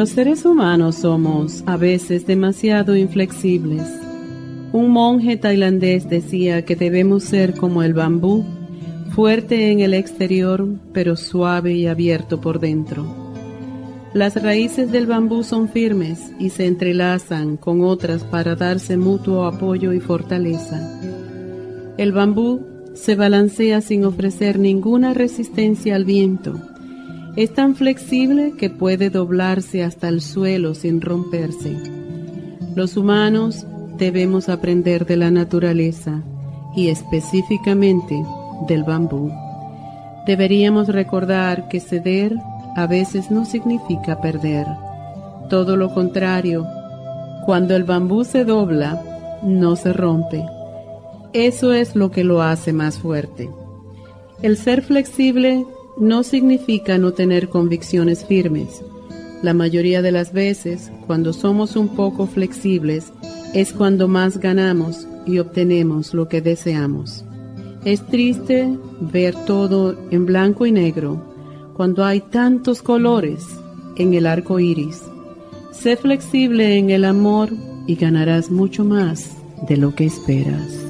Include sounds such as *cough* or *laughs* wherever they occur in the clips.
Los seres humanos somos a veces demasiado inflexibles. Un monje tailandés decía que debemos ser como el bambú, fuerte en el exterior, pero suave y abierto por dentro. Las raíces del bambú son firmes y se entrelazan con otras para darse mutuo apoyo y fortaleza. El bambú se balancea sin ofrecer ninguna resistencia al viento es tan flexible que puede doblarse hasta el suelo sin romperse. Los humanos debemos aprender de la naturaleza y específicamente del bambú. Deberíamos recordar que ceder a veces no significa perder. Todo lo contrario, cuando el bambú se dobla, no se rompe. Eso es lo que lo hace más fuerte. El ser flexible no significa no tener convicciones firmes. La mayoría de las veces, cuando somos un poco flexibles, es cuando más ganamos y obtenemos lo que deseamos. Es triste ver todo en blanco y negro cuando hay tantos colores en el arco iris. Sé flexible en el amor y ganarás mucho más de lo que esperas.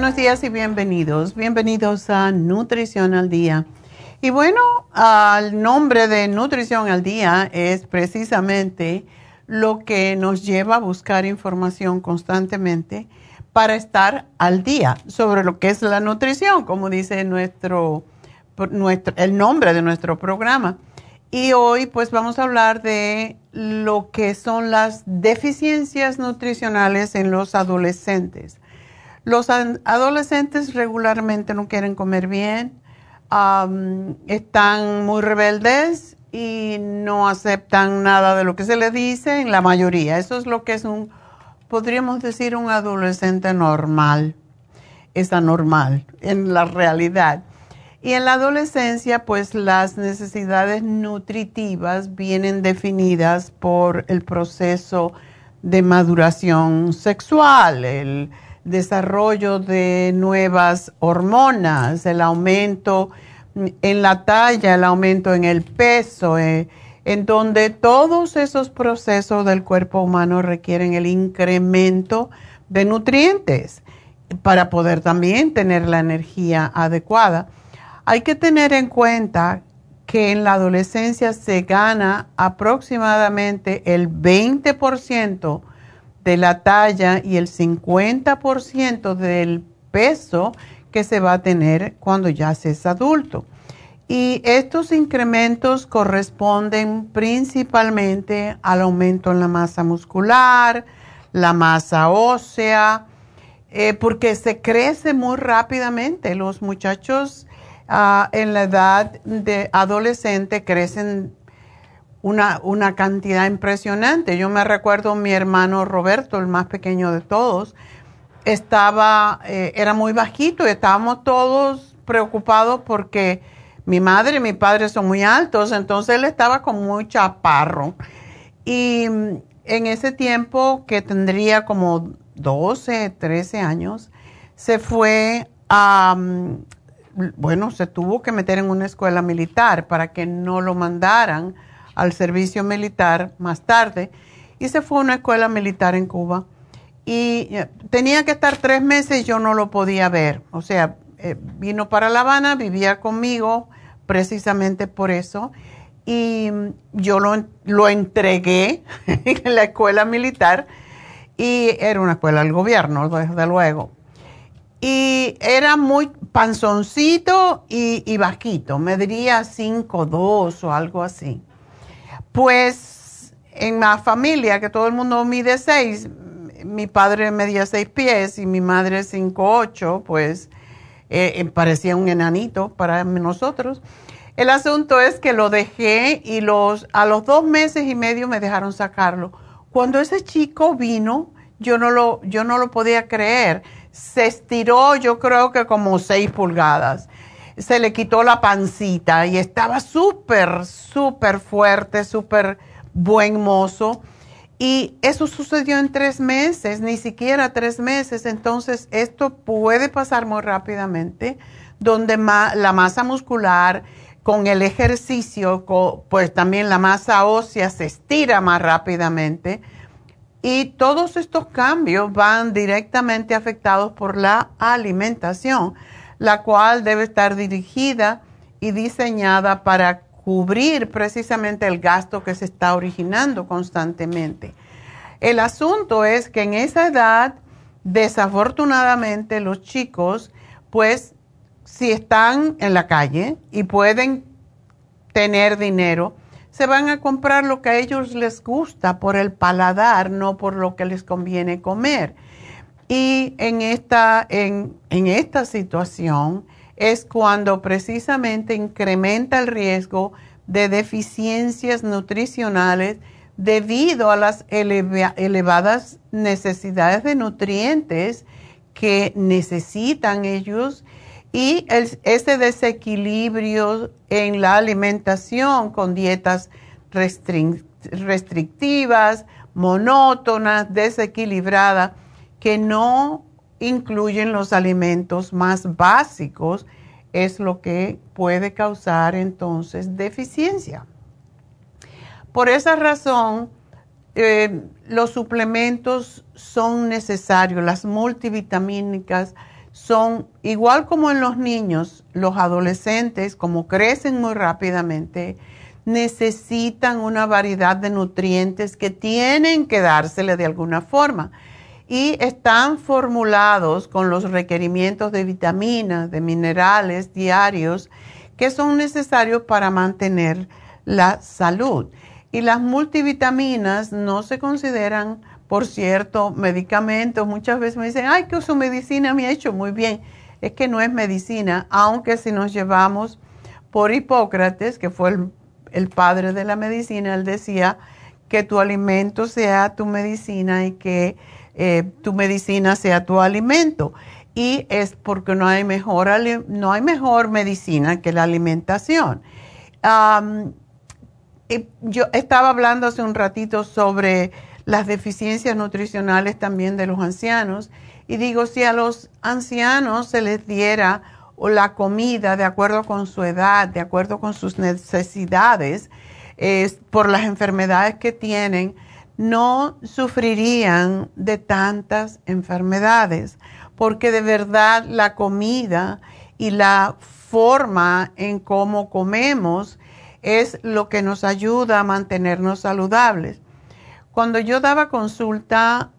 Buenos días y bienvenidos. Bienvenidos a Nutrición al Día. Y bueno, el nombre de Nutrición al Día es precisamente lo que nos lleva a buscar información constantemente para estar al día sobre lo que es la nutrición, como dice nuestro, nuestro el nombre de nuestro programa. Y hoy pues vamos a hablar de lo que son las deficiencias nutricionales en los adolescentes. Los adolescentes regularmente no quieren comer bien, están muy rebeldes y no aceptan nada de lo que se les dice en la mayoría. Eso es lo que es un, podríamos decir, un adolescente normal. Es anormal en la realidad. Y en la adolescencia, pues las necesidades nutritivas vienen definidas por el proceso de maduración sexual, el, desarrollo de nuevas hormonas, el aumento en la talla, el aumento en el peso, eh, en donde todos esos procesos del cuerpo humano requieren el incremento de nutrientes. para poder también tener la energía adecuada. Hay que tener en cuenta que en la adolescencia se gana aproximadamente el 20% de la talla y el 50% del peso que se va a tener cuando ya se es adulto. Y estos incrementos corresponden principalmente al aumento en la masa muscular, la masa ósea, eh, porque se crece muy rápidamente. Los muchachos ah, en la edad de adolescente crecen una, una, cantidad impresionante. Yo me recuerdo mi hermano Roberto, el más pequeño de todos, estaba, eh, era muy bajito y estábamos todos preocupados porque mi madre y mi padre son muy altos, entonces él estaba con muy chaparro. Y mm, en ese tiempo, que tendría como 12, 13 años, se fue a, mm, bueno, se tuvo que meter en una escuela militar para que no lo mandaran al servicio militar más tarde. Y se fue a una escuela militar en Cuba. Y eh, tenía que estar tres meses, yo no lo podía ver. O sea, eh, vino para La Habana, vivía conmigo precisamente por eso. Y yo lo, lo entregué *laughs* en la escuela militar y era una escuela del gobierno, desde luego. Y era muy panzoncito y, y bajito, me diría 5'2 o algo así. Pues en la familia, que todo el mundo mide 6, mi padre medía 6 pies y mi madre 5'8, pues eh, eh, parecía un enanito para nosotros. El asunto es que lo dejé y los, a los dos meses y medio me dejaron sacarlo. Cuando ese chico vino, yo no lo, yo no lo podía creer. Se estiró, yo creo que como seis pulgadas. Se le quitó la pancita y estaba súper, súper fuerte, súper buen mozo. Y eso sucedió en tres meses, ni siquiera tres meses. Entonces, esto puede pasar muy rápidamente, donde la masa muscular con el ejercicio, pues también la masa ósea se estira más rápidamente. Y todos estos cambios van directamente afectados por la alimentación, la cual debe estar dirigida y diseñada para cubrir precisamente el gasto que se está originando constantemente. El asunto es que en esa edad, desafortunadamente, los chicos, pues, si están en la calle y pueden tener dinero, se van a comprar lo que a ellos les gusta por el paladar, no por lo que les conviene comer. Y en esta, en, en esta situación, es cuando precisamente incrementa el riesgo de deficiencias nutricionales debido a las elevadas necesidades de nutrientes que necesitan ellos y ese desequilibrio en la alimentación con dietas restrictivas, monótonas, desequilibradas, que no incluyen los alimentos más básicos, es lo que puede causar entonces deficiencia. Por esa razón, eh, los suplementos son necesarios, las multivitamínicas son igual como en los niños, los adolescentes, como crecen muy rápidamente, necesitan una variedad de nutrientes que tienen que dársele de alguna forma y están formulados con los requerimientos de vitaminas, de minerales diarios que son necesarios para mantener la salud. Y las multivitaminas no se consideran, por cierto, medicamentos. Muchas veces me dicen, ay, que su medicina me ha hecho muy bien. Es que no es medicina, aunque si nos llevamos por Hipócrates, que fue el padre de la medicina, él decía que tu alimento sea tu medicina y que eh, tu medicina sea tu alimento. Y es porque no hay mejor, no hay mejor medicina que la alimentación. yo estaba hablando hace un ratito sobre las deficiencias nutricionales también de los ancianos y digo, si a los ancianos se les diera la comida de acuerdo con su edad, de acuerdo con sus necesidades, por las enfermedades que tienen, no sufrirían de tantas enfermedades, porque de verdad la comida y la forma en cómo comemos es lo que nos ayuda a mantenernos saludables. Cuando yo daba consulta,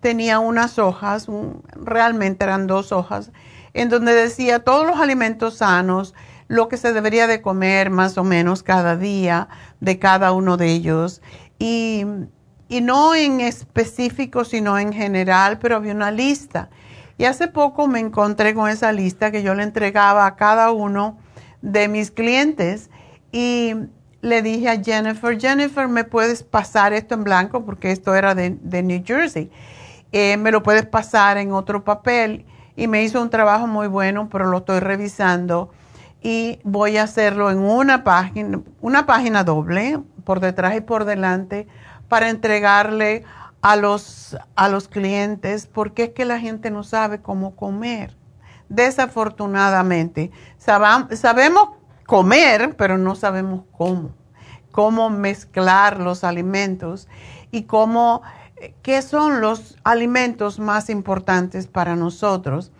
tenía unas hojas, realmente eran dos hojas, en donde decía todos los alimentos sanos, lo que se debería de comer más o menos cada día de cada uno de ellos. Y, y no en específico, sino en general, pero había una lista. Y hace poco me encontré con esa lista que yo le entregaba a cada uno de mis clientes y le dije a Jennifer, Jennifer, ¿me puedes pasar esto en blanco? Porque esto era de, New Jersey. Eh, ¿Me lo puedes pasar en otro papel? Y me hizo un trabajo muy bueno, pero lo estoy revisando y voy a hacerlo en una página, una página doble, por detrás y por delante, para entregarle a los, a los clientes, porque es que la gente no sabe cómo comer. Desafortunadamente, sabemos comer, pero no sabemos cómo, cómo mezclar los alimentos y cómo, eh, qué son los alimentos más importantes para nosotros.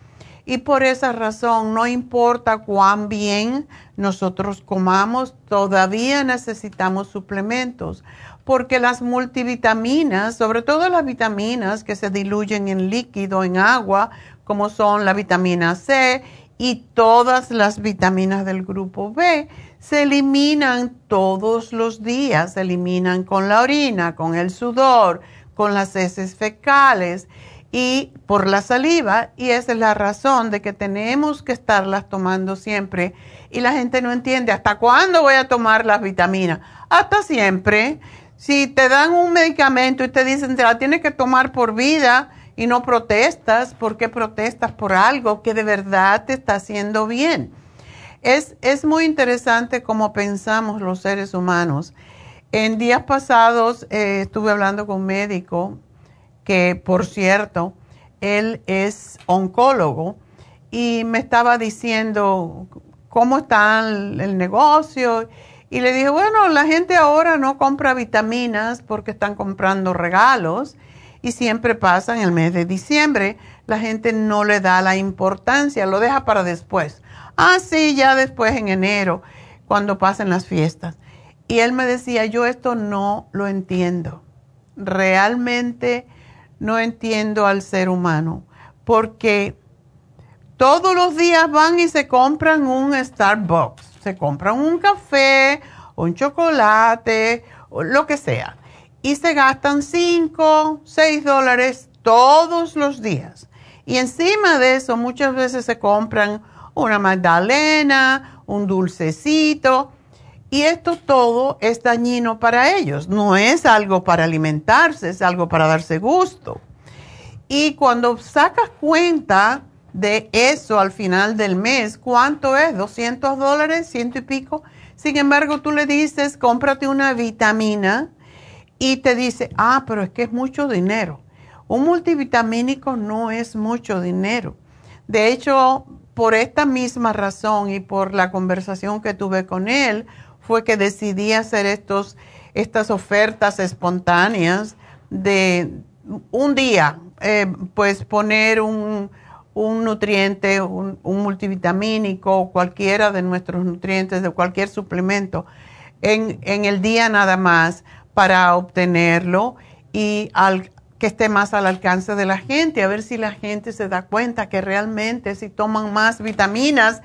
Y por esa razón, no importa cuán bien nosotros comamos, todavía necesitamos suplementos, porque las multivitaminas, sobre todo las vitaminas que se diluyen en líquido, en agua, como son la vitamina C y todas las vitaminas del grupo B, se eliminan todos los días, se eliminan con la orina, con el sudor, con las heces fecales y por la saliva y esa es la razón de que tenemos que estarlas tomando siempre y la gente no entiende hasta cuándo voy a tomar las vitaminas. Hasta siempre. Si te dan un medicamento y te dicen te la tienes que tomar por vida y no protestas, ¿por qué protestas por algo que de verdad te está haciendo bien? Es, es muy interesante cómo pensamos los seres humanos. En días pasados eh, estuve hablando con un médico que por cierto, él es oncólogo y me estaba diciendo cómo está el, negocio. Y le dije, bueno, la gente ahora no compra vitaminas porque están comprando regalos y siempre pasa en el mes de diciembre. La gente no le da la importancia, lo deja para después. Ah, sí, ya después en enero, cuando pasen las fiestas. Y él me decía, yo esto no lo entiendo. Realmente no entiendo al ser humano, porque todos los días van y se compran un Starbucks, se compran un café, un chocolate, lo que sea, y se gastan 5, 6 dólares todos los días. Y encima de eso muchas veces se compran una magdalena, un dulcecito, y esto todo es dañino para ellos. No es algo para alimentarse, es algo para darse gusto. Y cuando sacas cuenta de eso al final del mes, ¿cuánto es? ¿200 dólares? ¿Ciento y pico? Sin embargo, tú le dices, cómprate una vitamina y te dice, ah, pero es que es mucho dinero. Un multivitamínico no es mucho dinero. De hecho, por esta misma razón y por la conversación que tuve con él, fue que decidí hacer estos, estas ofertas espontáneas de un día, eh, pues poner un, nutriente, un, multivitamínico, cualquiera de nuestros nutrientes, de cualquier suplemento, en, en el día nada más para obtenerlo y que esté más al alcance de la gente, a ver si la gente se da cuenta que realmente si toman más vitaminas,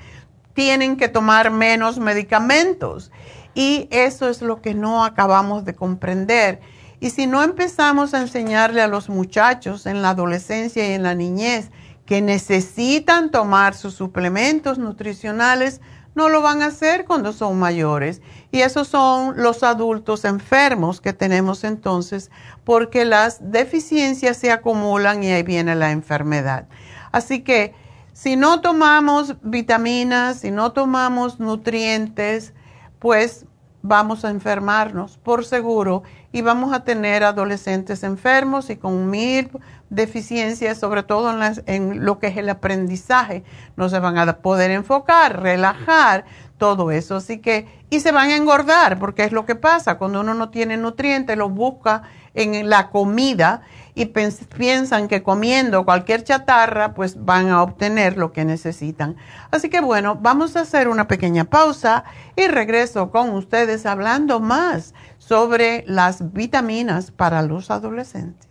tienen que tomar menos medicamentos. Y eso es lo que no acabamos de comprender. Y si no empezamos a enseñarle a los muchachos en la adolescencia y en la niñez que necesitan tomar sus suplementos nutricionales, no lo van a hacer cuando son mayores. Y esos son los adultos enfermos que tenemos entonces, porque las deficiencias se acumulan y ahí viene la enfermedad. Así que si no tomamos vitaminas, si no tomamos nutrientes, pues vamos a enfermarnos por seguro y vamos a tener adolescentes enfermos y con mil deficiencias, sobre todo en, en, lo que es el aprendizaje. No se van a poder enfocar, relajar, todo eso. Así que, y se van a engordar, porque es lo que pasa, cuando uno no tiene nutrientes, los busca en la comida y piensan que comiendo cualquier chatarra pues van a obtener lo que necesitan. Así que bueno, vamos a hacer una pequeña pausa y regreso con ustedes hablando más sobre las vitaminas para los adolescentes.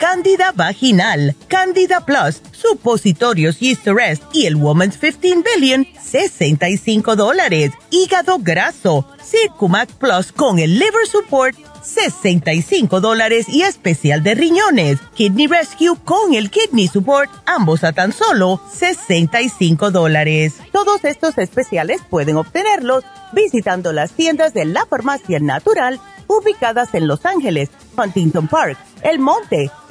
Cándida Vaginal, Cándida Plus, Supositorios Rest y el Woman's 15 Billion, 65 dólares. Hígado graso, Circumax Plus con el Liver Support, 65 dólares y especial de riñones. Kidney Rescue con el Kidney Support, ambos a tan solo 65 dólares. Todos estos especiales pueden obtenerlos visitando las tiendas de la farmacia natural ubicadas en Los Ángeles, Huntington Park, El Monte,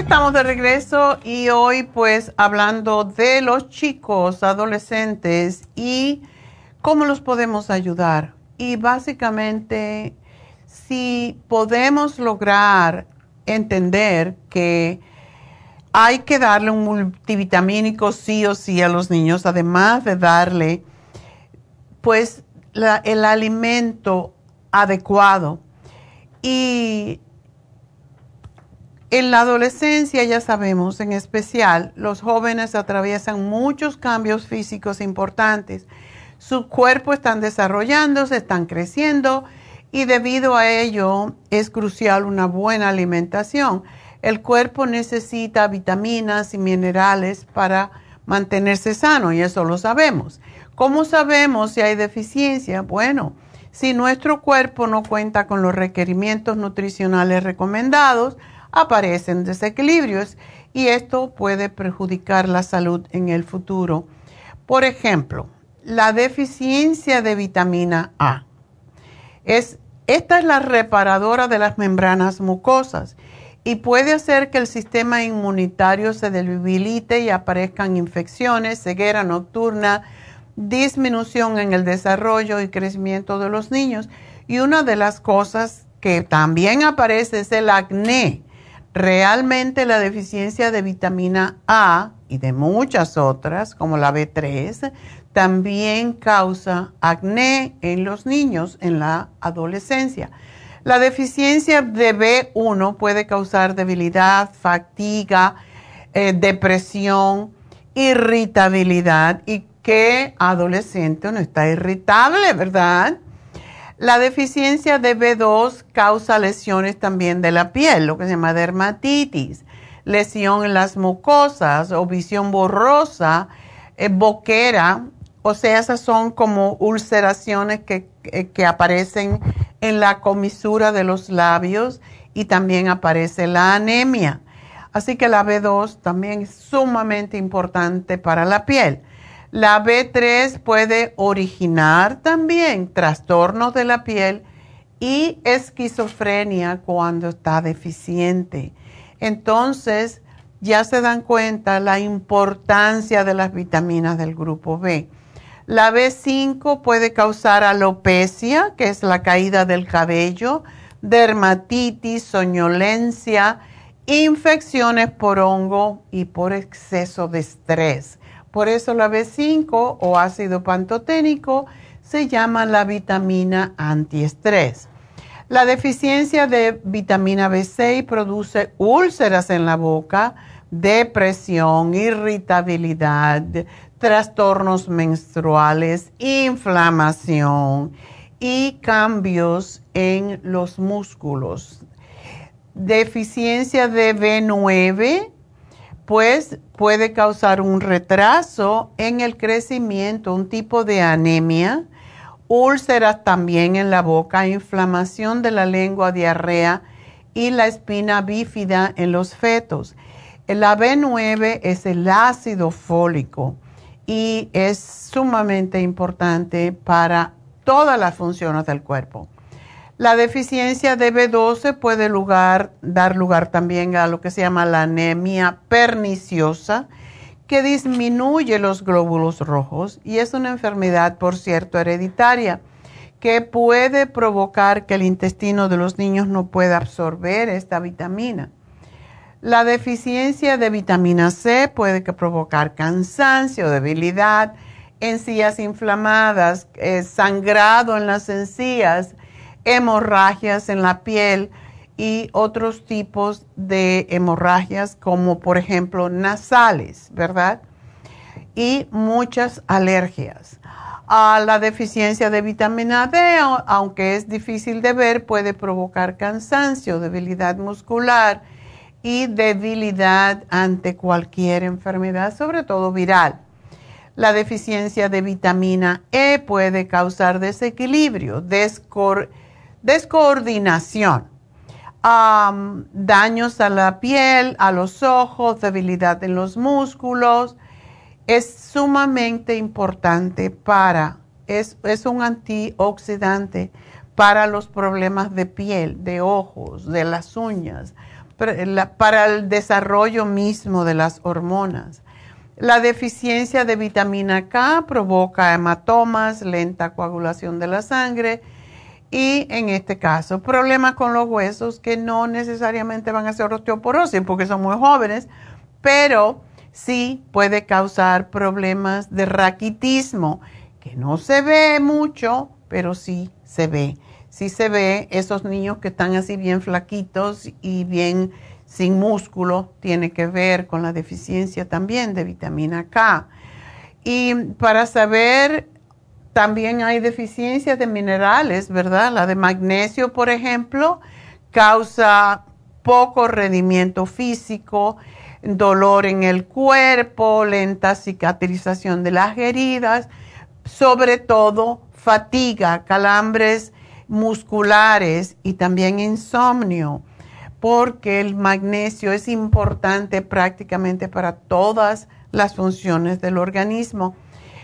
Estamos de regreso y hoy pues hablando de los chicos, adolescentes y cómo los podemos ayudar. Y básicamente si podemos lograr entender que hay que darle un multivitamínico sí o sí a los niños, además de darle pues el alimento adecuado. Y en la adolescencia, ya sabemos, en especial, los jóvenes atraviesan muchos cambios físicos importantes. Su cuerpo están desarrollándose, están creciendo y debido a ello es crucial una buena alimentación. El cuerpo necesita vitaminas y minerales para mantenerse sano y eso lo sabemos. ¿Cómo sabemos si hay deficiencia? Bueno, si nuestro cuerpo no cuenta con los requerimientos nutricionales recomendados, aparecen desequilibrios y esto puede perjudicar la salud en el futuro. Por ejemplo, la deficiencia de vitamina A. Es, esta es la reparadora de las membranas mucosas y puede hacer que el sistema inmunitario se debilite y aparezcan infecciones, ceguera nocturna, disminución en el desarrollo y crecimiento de los niños. Y una de las cosas que también aparece es el acné Realmente la deficiencia de vitamina A y de muchas otras, como la B3, también causa acné en los niños en la adolescencia. La deficiencia de B1 puede causar debilidad, fatiga, eh, depresión, irritabilidad y que adolescente no está irritable, ¿verdad? La deficiencia de B2 causa lesiones también de la piel, lo que se llama dermatitis, lesión en las mucosas o visión borrosa, eh, boquera, o sea, esas son como ulceraciones que, que aparecen en la comisura de los labios y también aparece la anemia. Así que la B2 también es sumamente importante para la piel. La B3 puede originar también trastornos de la piel y esquizofrenia cuando está deficiente. Entonces, ya se dan cuenta la importancia de las vitaminas del grupo B. La B5 puede causar alopecia, que es la caída del cabello, dermatitis, soñolencia, infecciones por hongo y por exceso de estrés. Por eso la B5 o ácido pantoténico se llama la vitamina antiestrés. La deficiencia de vitamina B6 produce úlceras en la boca, depresión, irritabilidad, trastornos menstruales, inflamación y cambios en los músculos. Deficiencia de B9, pues puede causar un retraso en el crecimiento, un tipo de anemia, úlceras también en la boca, inflamación de la lengua, diarrea y la espina bífida en los fetos. La B9 es el ácido fólico y es sumamente importante para todas las funciones del cuerpo. La deficiencia de B12 puede dar lugar también a lo que se llama la anemia perniciosa, que disminuye los glóbulos rojos y es una enfermedad, por cierto, hereditaria, que puede provocar que el intestino de los niños no pueda absorber esta vitamina. La deficiencia de vitamina C puede provocar cansancio, debilidad, encías inflamadas, eh, sangrado en las encías, hemorragias en la piel y otros tipos de hemorragias como por ejemplo nasales, ¿verdad? Y muchas alergias. A la deficiencia de vitamina D, aunque es difícil de ver, puede provocar cansancio, debilidad muscular, y debilidad ante cualquier enfermedad, sobre todo viral. La deficiencia de vitamina E puede causar desequilibrio, descoordinación, daños a la piel, a los ojos, debilidad en los músculos. Es sumamente importante para, es, es un antioxidante para los problemas de piel, de ojos, de las uñas para el desarrollo mismo de las hormonas. La deficiencia de vitamina K provoca hematomas, lenta coagulación de la sangre y en este caso problemas con los huesos que no necesariamente van a ser osteoporosis porque son muy jóvenes, pero sí puede causar problemas de raquitismo que no se ve mucho, pero sí se ve sí se ve esos niños que están así bien flaquitos y bien sin músculo, tiene que ver con la deficiencia también de vitamina K. Y para saber, también hay deficiencias de minerales, ¿verdad? La de magnesio, por ejemplo, causa poco rendimiento físico, dolor en el cuerpo, lenta cicatrización de las heridas, sobre todo fatiga, calambres musculares y también insomnio, porque el magnesio es importante prácticamente para todas las funciones del organismo.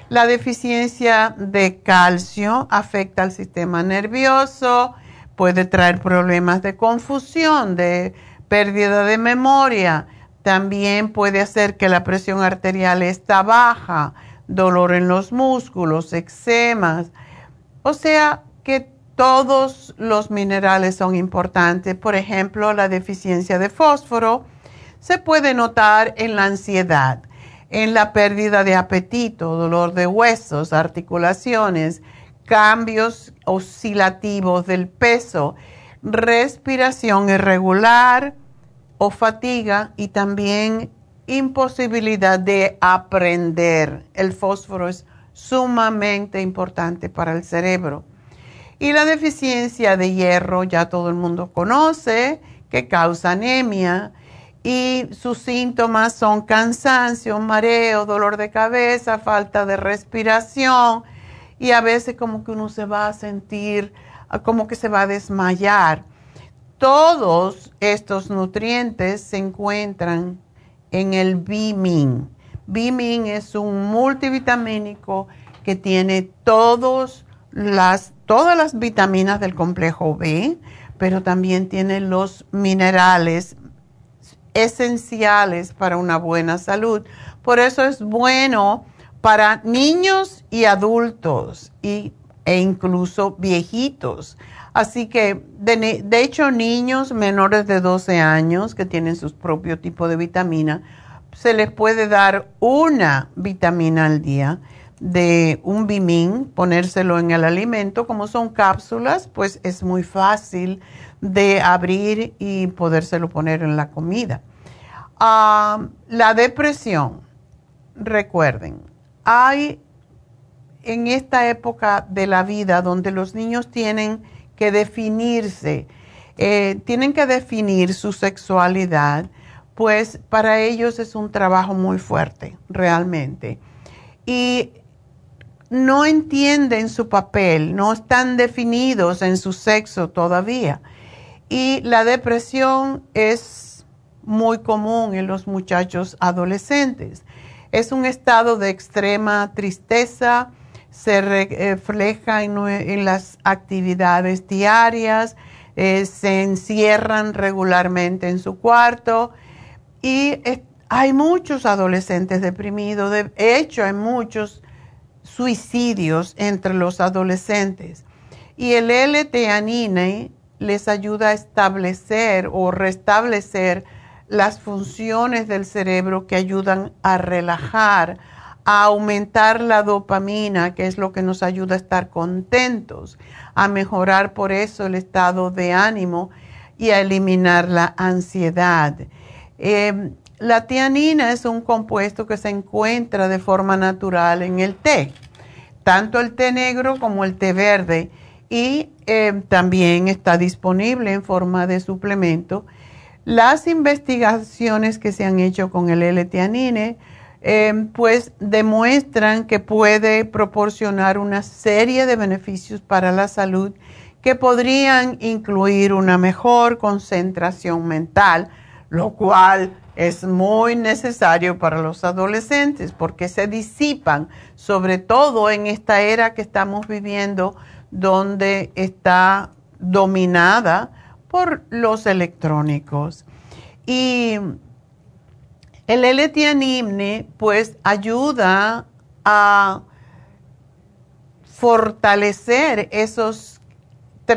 La deficiencia de calcio afecta al sistema nervioso, puede traer problemas de confusión, de pérdida de memoria, también puede hacer que la presión arterial está baja, dolor en los músculos, eczemas. O sea que todos los minerales son importantes. Por ejemplo, la deficiencia de fósforo se puede notar en la ansiedad, en la pérdida de apetito, dolor de huesos, articulaciones, cambios oscilativos del peso, respiración irregular o fatiga y también imposibilidad de aprender. El fósforo es sumamente importante para el cerebro. Y la deficiencia de hierro, ya todo el mundo conoce, que causa anemia. Y sus síntomas son cansancio, mareo, dolor de cabeza, falta de respiración. Y a veces como que uno se va a sentir como que se va a desmayar. Todos estos nutrientes se encuentran en el B-Min. B-Min es un multivitamínico que tiene todos las, todas las vitaminas del complejo B, pero también tiene los minerales esenciales para una buena salud. Por eso es bueno para niños y adultos y, e incluso viejitos. Así que, de, de, hecho, niños menores de 12 años que tienen su propio tipo de vitamina, se les puede dar una vitamina al día de un bimín, ponérselo en el alimento, como son cápsulas, pues es muy fácil de abrir y podérselo poner en la comida. Ah, la depresión, recuerden, hay en esta época de la vida donde los niños tienen que definirse, eh, tienen que definir su sexualidad, pues para ellos es un trabajo muy fuerte, realmente. Y no entienden su papel, no están definidos en su sexo todavía. Y la depresión es muy común en los muchachos adolescentes. Es un estado de extrema tristeza, se refleja en, las actividades diarias, eh, se encierran regularmente en su cuarto y hay muchos adolescentes deprimidos. De hecho, hay muchos suicidios entre los adolescentes. Y el L-teanine les ayuda a establecer o restablecer las funciones del cerebro que ayudan a relajar, a aumentar la dopamina, que es lo que nos ayuda a estar contentos, a mejorar por eso el estado de ánimo y a eliminar la ansiedad. Eh, la tianina es un compuesto que se encuentra de forma natural en el té, tanto el té negro como el té verde, y eh, también está disponible en forma de suplemento. Las investigaciones que se han hecho con el L-tianine, eh, pues demuestran que puede proporcionar una serie de beneficios para la salud que podrían incluir una mejor concentración mental, lo cual es muy necesario para los adolescentes porque se disipan, sobre todo en esta era que estamos viviendo donde está dominada por los electrónicos. Y el l pues ayuda a fortalecer esos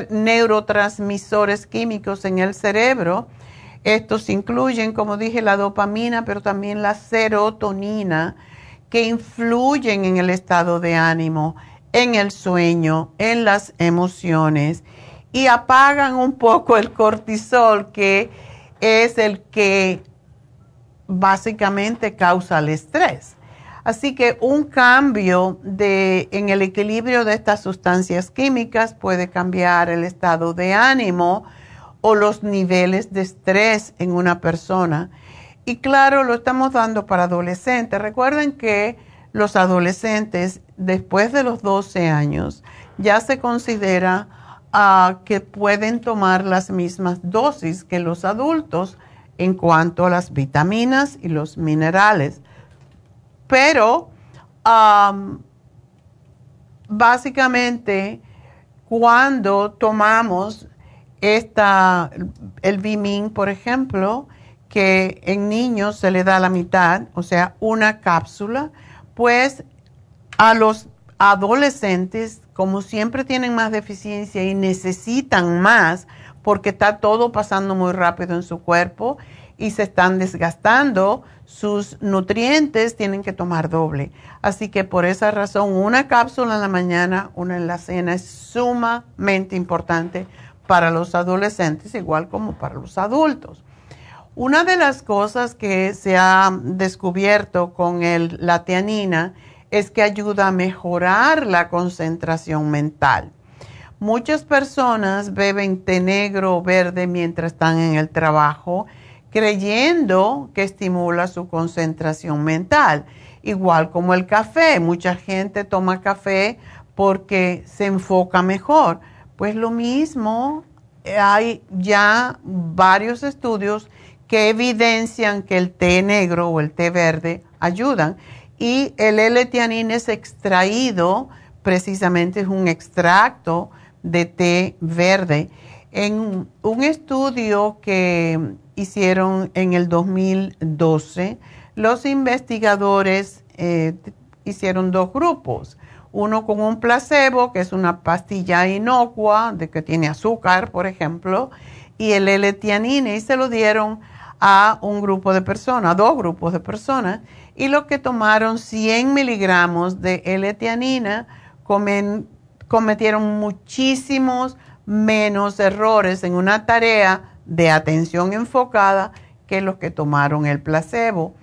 neurotransmisores químicos en el cerebro estos incluyen, como dije, la dopamina, pero también la serotonina, que influyen en el estado de ánimo, en el sueño, en las emociones y apagan un poco el cortisol, que es el que básicamente causa el estrés. Así que un cambio en el equilibrio de estas sustancias químicas puede cambiar el estado de ánimo, o los niveles de estrés en una persona. Y claro, lo estamos dando para adolescentes. Recuerden que los adolescentes después de los 12 años ya se considera ah, que pueden tomar las mismas dosis que los adultos en cuanto a las vitaminas y los minerales. Pero básicamente cuando tomamos esta, el Bimin, por ejemplo, que en niños se le da la mitad, o sea, una cápsula, pues a los adolescentes, como siempre tienen más deficiencia y necesitan más, porque está todo pasando muy rápido en su cuerpo y se están desgastando, sus nutrientes tienen que tomar doble. Así que por esa razón, una cápsula en la mañana, una en la cena es sumamente importante para los adolescentes igual como para los adultos. Una de las cosas que se ha descubierto con el, la tianina es que ayuda a mejorar la concentración mental. Muchas personas beben té negro o verde mientras están en el trabajo, creyendo que estimula su concentración mental, igual como el café. Mucha gente toma café porque se enfoca mejor. Pues lo mismo, hay ya varios estudios que evidencian que el té negro o el té verde ayudan. Y el L-tianina es extraído, precisamente es un extracto de té verde. En un estudio que hicieron en el 2012, los investigadores eh, hicieron dos grupos. Uno con un placebo, que es una pastilla inocua, de que tiene azúcar, por ejemplo, y el L-tianina, y se lo dieron a un grupo de personas, a dos grupos de personas, y los que tomaron 100 miligramos de L-tianina cometieron muchísimos menos errores en una tarea de atención enfocada que los que tomaron el placebo.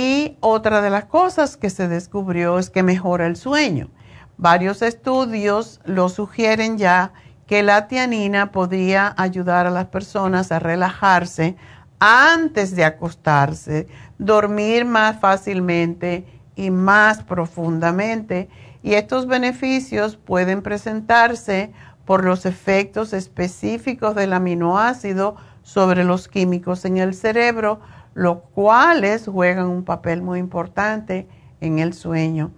Y otra de las cosas que se descubrió es que mejora el sueño. Varios estudios lo sugieren ya que la tianina podría ayudar a las personas a relajarse antes de acostarse, dormir más fácilmente y más profundamente. Y estos beneficios pueden presentarse por los efectos específicos del aminoácido sobre los químicos en el cerebro, los cuales juegan un papel muy importante en el sueño.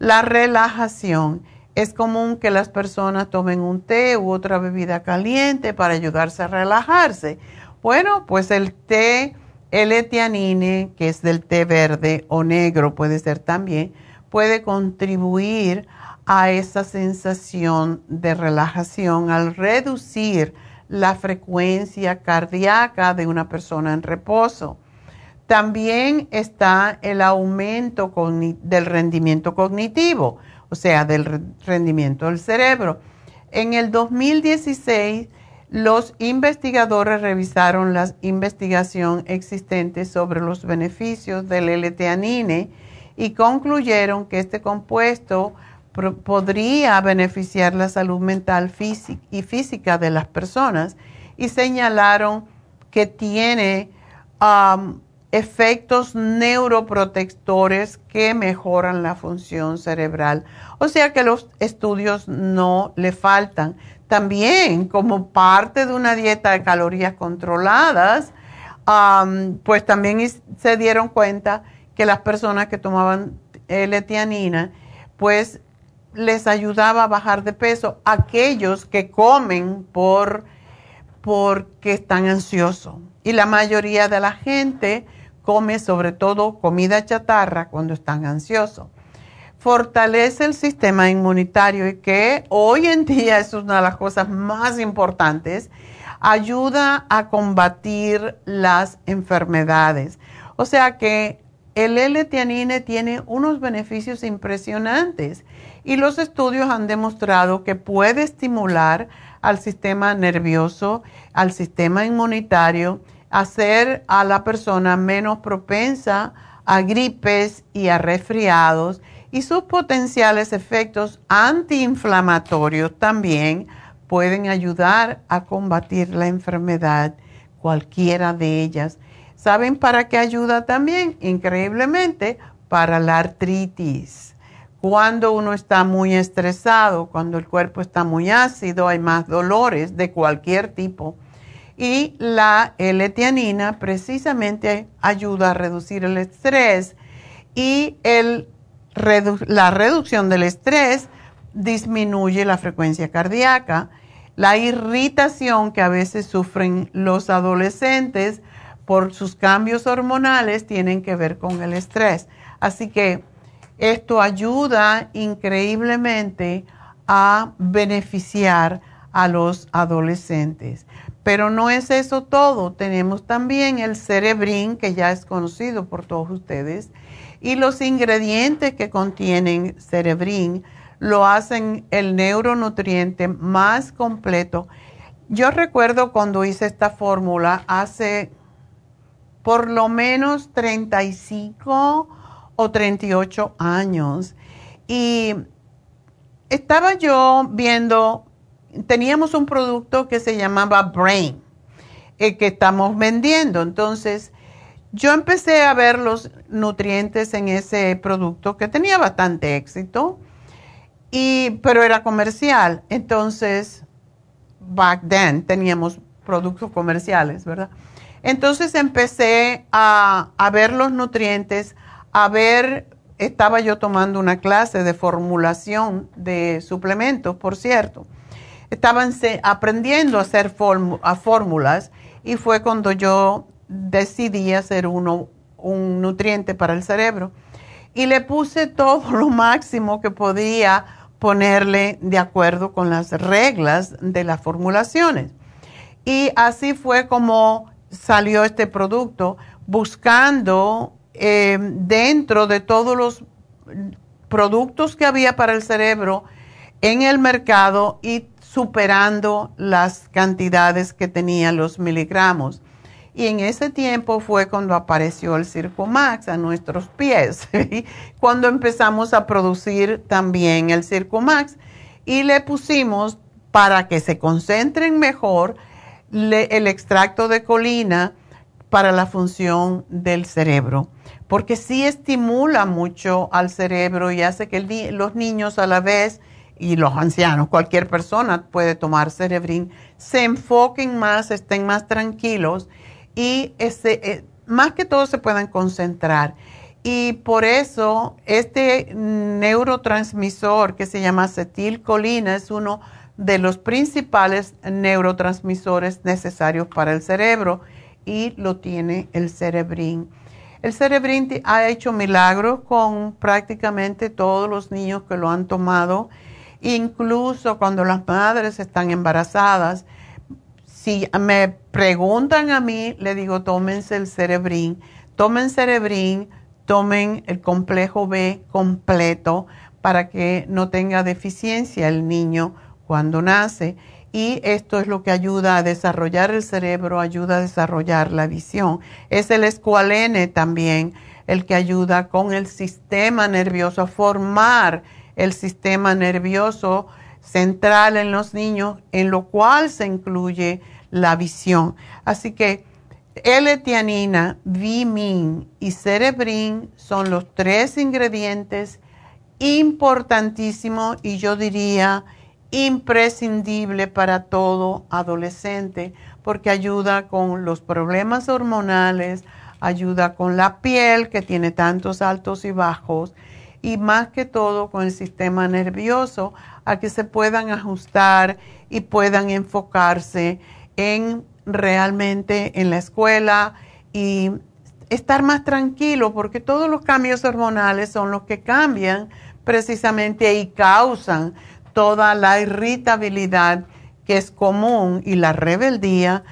La relajación. Es común que las personas tomen un té u otra bebida caliente para ayudarse a relajarse. Bueno, pues el té L-tianine, que es del té verde o negro, puede ser también, puede contribuir a esa sensación de relajación al reducir la frecuencia cardíaca de una persona en reposo. También está el aumento del rendimiento cognitivo, o sea, del rendimiento del cerebro. En el 2016, los investigadores revisaron la investigación existente sobre los beneficios del L-teanine y concluyeron que este compuesto podría beneficiar la salud mental y física de las personas y señalaron que tiene efectos neuroprotectores que mejoran la función cerebral. O sea que los estudios no le faltan. También como parte de una dieta de calorías controladas, pues también se dieron cuenta que las personas que tomaban L-tianina, pues les ayudaba a bajar de peso aquellos que comen por porque están ansiosos. Y la mayoría de la gente come sobre todo comida chatarra cuando están ansiosos. Fortalece el sistema inmunitario y que hoy en día es una de las cosas más importantes. Ayuda a combatir las enfermedades. O sea que el L-tianine tiene unos beneficios impresionantes y los estudios han demostrado que puede estimular al sistema nervioso, al sistema inmunitario, hacer a la persona menos propensa a gripes y a resfriados y sus potenciales efectos antiinflamatorios también pueden ayudar a combatir la enfermedad, cualquiera de ellas. ¿Saben para qué ayuda también? Increíblemente, para la artritis. Cuando uno está muy estresado, cuando el cuerpo está muy ácido, hay más dolores de cualquier tipo. Y la L-tianina precisamente ayuda a reducir el estrés y la reducción del estrés disminuye la frecuencia cardíaca. La irritación que a veces sufren los adolescentes por sus cambios hormonales tienen que ver con el estrés. Así que esto ayuda increíblemente a beneficiar a los adolescentes. Pero no es eso todo. Tenemos también el cerebrín, que ya es conocido por todos ustedes, y los ingredientes que contienen cerebrín lo hacen el neuronutriente más completo yo recuerdo cuando hice esta fórmula hace por lo menos 35 o 38 años. Y estaba yo viendo, teníamos un producto que se llamaba Brain, eh, que estamos vendiendo. Entonces, yo empecé a ver los nutrientes en ese producto que tenía bastante éxito, y, pero era comercial. Entonces, back then teníamos productos comerciales, ¿verdad? Entonces empecé a, a ver los nutrientes, a ver, estaba yo tomando una clase de formulación de suplementos, por cierto. Estaban aprendiendo a hacer fórmulas y fue cuando yo decidí hacer uno, un nutriente para el cerebro. Y le puse todo lo máximo que podía ponerle de acuerdo con las reglas de las formulaciones. Y así fue como salió este producto, buscando eh, dentro de todos los productos que había para el cerebro en el mercado y superando las cantidades que tenían los miligramos. Y en ese tiempo fue cuando apareció el Circo Max a nuestros pies, *laughs* cuando empezamos a producir también el Circo Max y le pusimos para que se concentren mejor el extracto de colina para la función del cerebro porque sí estimula mucho al cerebro y hace que los niños a la vez y los ancianos, cualquier persona puede tomar cerebrín, se enfoquen más, estén más tranquilos y eh, más que todo se puedan concentrar. Y por eso este neurotransmisor que se llama acetilcolina es uno de los principales neurotransmisores necesarios para el cerebro y lo tiene el cerebrín. El cerebrín ha hecho milagros con prácticamente todos los niños que lo han tomado, incluso cuando las madres están embarazadas. Si me preguntan a mí, le digo, tómense el cerebrín, tomen cerebrín, tomen el complejo B completo para que no tenga deficiencia el niño cuando nace y esto es lo que ayuda a desarrollar el cerebro, ayuda a desarrollar la visión. Es el escualene también el que ayuda con el sistema nervioso, a formar el sistema nervioso central en los niños, en lo cual se incluye la visión. Así que L-tianina, Vimin y Cerebrin son los tres ingredientes importantísimos y yo diría imprescindible para todo adolescente porque ayuda con los problemas hormonales, ayuda con la piel que tiene tantos altos y bajos y más que todo con el sistema nervioso a que se puedan ajustar y puedan enfocarse en realmente en la escuela y estar más tranquilo porque todos los cambios hormonales son los que cambian precisamente y causan toda la irritabilidad que es común y la rebeldía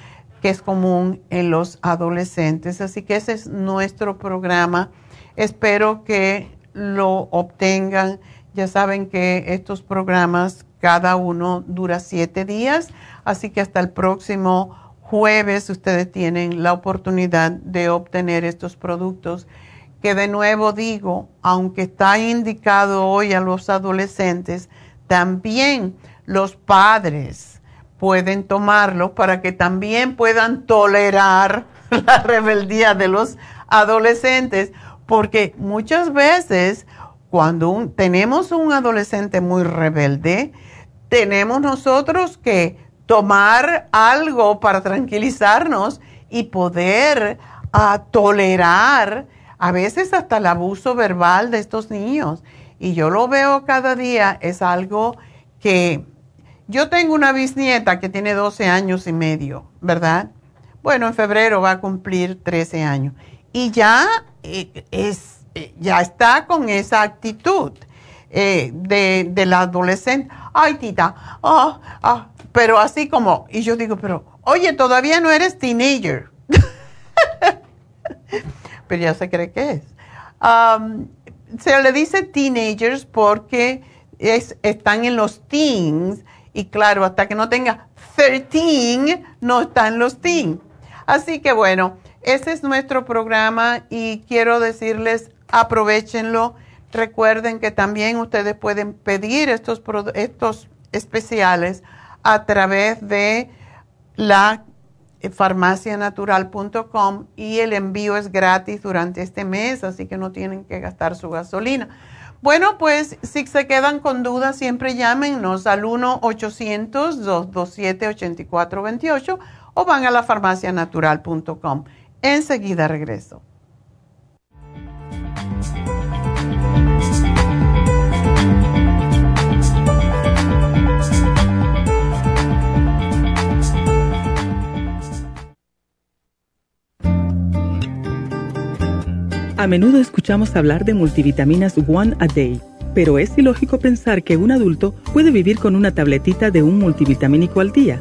que es común en los adolescentes. Así que ese es nuestro programa. Espero que lo obtengan. Ya saben que estos programas, cada uno dura siete días, así que hasta el próximo jueves ustedes tienen la oportunidad de obtener estos productos que de nuevo digo, aunque está indicado hoy a los adolescentes, también los padres pueden tomarlo para que también puedan tolerar *laughs* la rebeldía de los adolescentes, porque muchas veces cuando tenemos un adolescente muy rebelde, tenemos nosotros que tomar algo para tranquilizarnos y poder ah, tolerar a veces hasta el abuso verbal de estos niños y yo lo veo cada día, es algo que yo tengo una bisnieta que tiene 12 años y medio, ¿verdad? Bueno, en febrero va a cumplir 13 años y ya eh, es eh, ya está con esa actitud eh, de, la adolescente. Ay, tita, ah, ah, pero así como, y yo digo, pero, oye, todavía no eres teenager. *laughs* pero ya se cree que es se le dice teenagers porque están en los teens y claro, hasta que no tenga 13 no está en los teen. Así que bueno, ese es nuestro programa y quiero decirles, aprovechenlo. Recuerden que también ustedes pueden pedir estos, estos especiales a través de la farmacianatural.com y el envío es gratis durante este mes, así que no tienen que gastar su gasolina. Bueno, pues si se quedan con dudas, siempre llámenos al 1-800-227-8428 o van a la farmacianatural.com. Enseguida regreso. A menudo escuchamos hablar de multivitaminas One a Day, pero es ilógico pensar que un adulto puede vivir con una tabletita de un multivitamínico al día.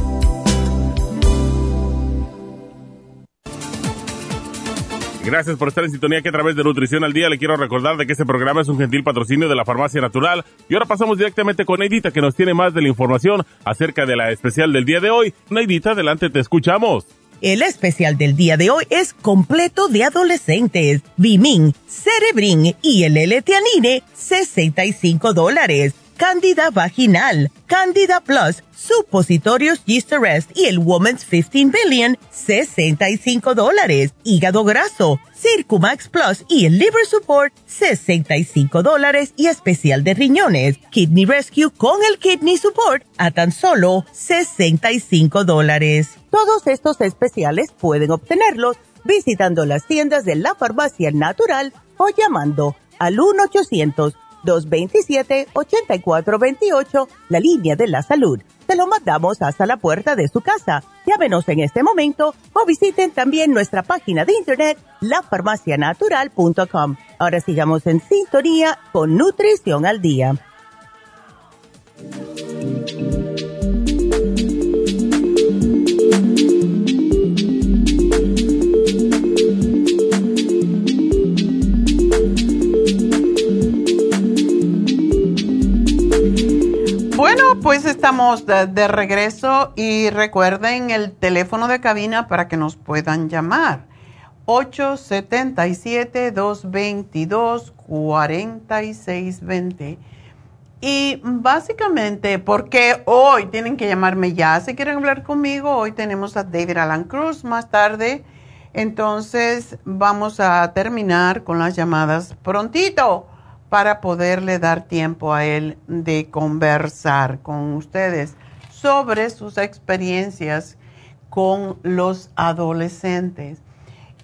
Gracias por estar en sintonía que a través de Nutrición al Día le quiero recordar de que este programa es un gentil patrocinio de la Farmacia Natural. Y ahora pasamos directamente con Neidita que nos tiene más de la información acerca de la especial del día de hoy. Neidita, adelante, te escuchamos. El especial del día de hoy es completo de adolescentes. Vimin, Cerebrin y el L-Teanine, 65 dólares. Cándida vaginal, Candida Plus, supositorios Yeast Arrest y el Woman's 15 Billion, 65 dólares. Hígado graso, Circumax Plus y el Liver Support, 65 dólares y especial de riñones, Kidney Rescue con el Kidney Support a tan solo 65 dólares. Todos estos especiales pueden obtenerlos visitando las tiendas de la farmacia natural o llamando al 1 800 227-8428, la línea de la salud. Te lo mandamos hasta la puerta de su casa. Llámenos en este momento o visiten también nuestra página de internet, lafarmacianatural.com. Ahora sigamos en sintonía con Nutrición al Día. Bueno, pues estamos de, regreso y recuerden el teléfono de cabina para que nos puedan llamar. 877-222-4620. Y básicamente, porque hoy tienen que llamarme ya, si quieren hablar conmigo, hoy tenemos a David Alan Cruz más tarde. Entonces vamos a terminar con las llamadas prontito para poderle dar tiempo a él de conversar con ustedes sobre sus experiencias con los adolescentes.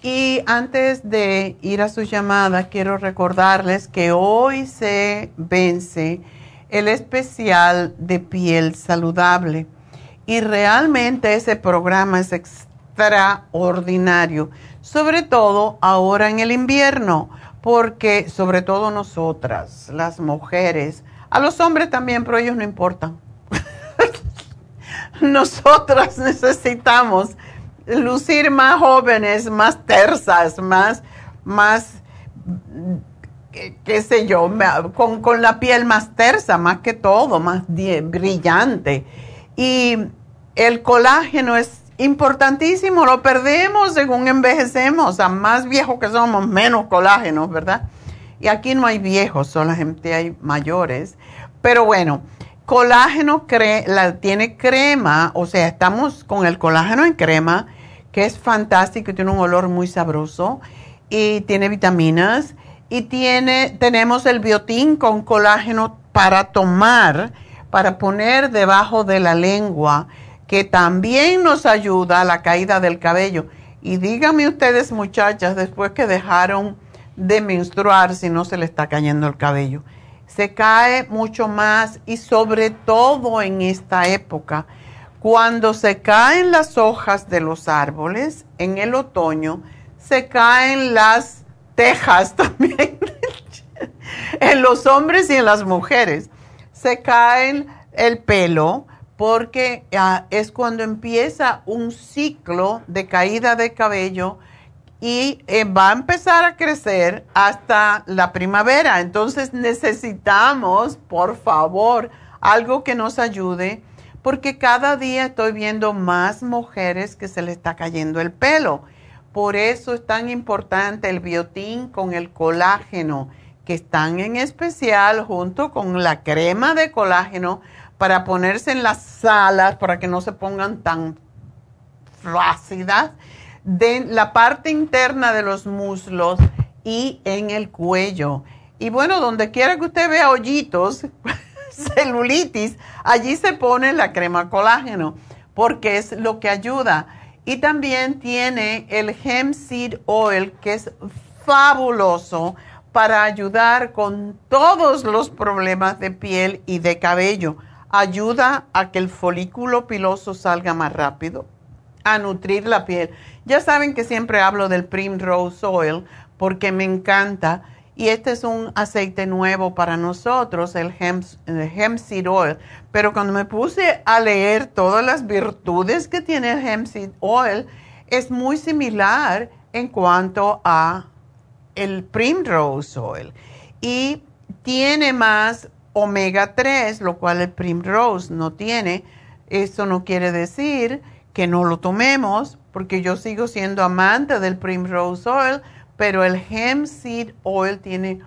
Y antes de ir a su llamada, quiero recordarles que hoy se vence el especial de piel saludable. Y realmente ese programa es extraordinario, sobre todo ahora en el invierno porque sobre todo nosotras, las mujeres, a los hombres también, pero ellos no importan. *laughs* Nosotras necesitamos lucir más jóvenes, más tersas, más, más, qué, sé yo, con, con, la piel más tersa, más que todo, más brillante. Y el colágeno es importantísimo, lo perdemos según envejecemos. A más viejos que somos, menos colágeno, ¿verdad? Y aquí no hay viejos, solamente hay mayores. Pero bueno, colágeno tiene crema, o sea, estamos con el colágeno en crema, que es fantástico, tiene un olor muy sabroso y tiene vitaminas y tiene, tenemos el biotín con colágeno para tomar, para poner debajo de la lengua, que también nos ayuda a la caída del cabello. Y díganme ustedes, muchachas, después que dejaron de menstruar, si no se le está cayendo el cabello. Se cae mucho más y sobre todo en esta época, cuando se caen las hojas de los árboles en el otoño, se caen las tejas *laughs* también en los hombres y en las mujeres. Se caen el pelo porque ah, es cuando empieza un ciclo de caída de cabello y eh, va a empezar a crecer hasta la primavera. Entonces necesitamos, por favor, algo que nos ayude, porque cada día estoy viendo más mujeres que se le está cayendo el pelo. Por eso es tan importante el biotín con el colágeno, que están en especial junto con la crema de colágeno para ponerse en las salas, para que no se pongan tan flácidas de la parte interna de los muslos y en el cuello. Y bueno, donde quiera que usted vea hoyitos, *laughs* celulitis, allí se pone la crema colágeno, porque es lo que ayuda. Y también tiene el hemp seed oil, que es fabuloso para ayudar con todos los problemas de piel y de cabello. Ayuda a que el folículo piloso salga más rápido, a nutrir la piel. Ya saben que siempre hablo del Primrose Oil porque me encanta y este es un aceite nuevo para nosotros, el hemp, seed oil. Pero cuando me puse a leer todas las virtudes que tiene el hemp seed oil, es muy similar en cuanto a el Primrose oil. Y tiene más omega 3, lo cual el Primrose no tiene. Eso no quiere decir que no lo tomemos, porque yo sigo siendo amante del Primrose Oil, pero el Hemp Seed Oil tiene,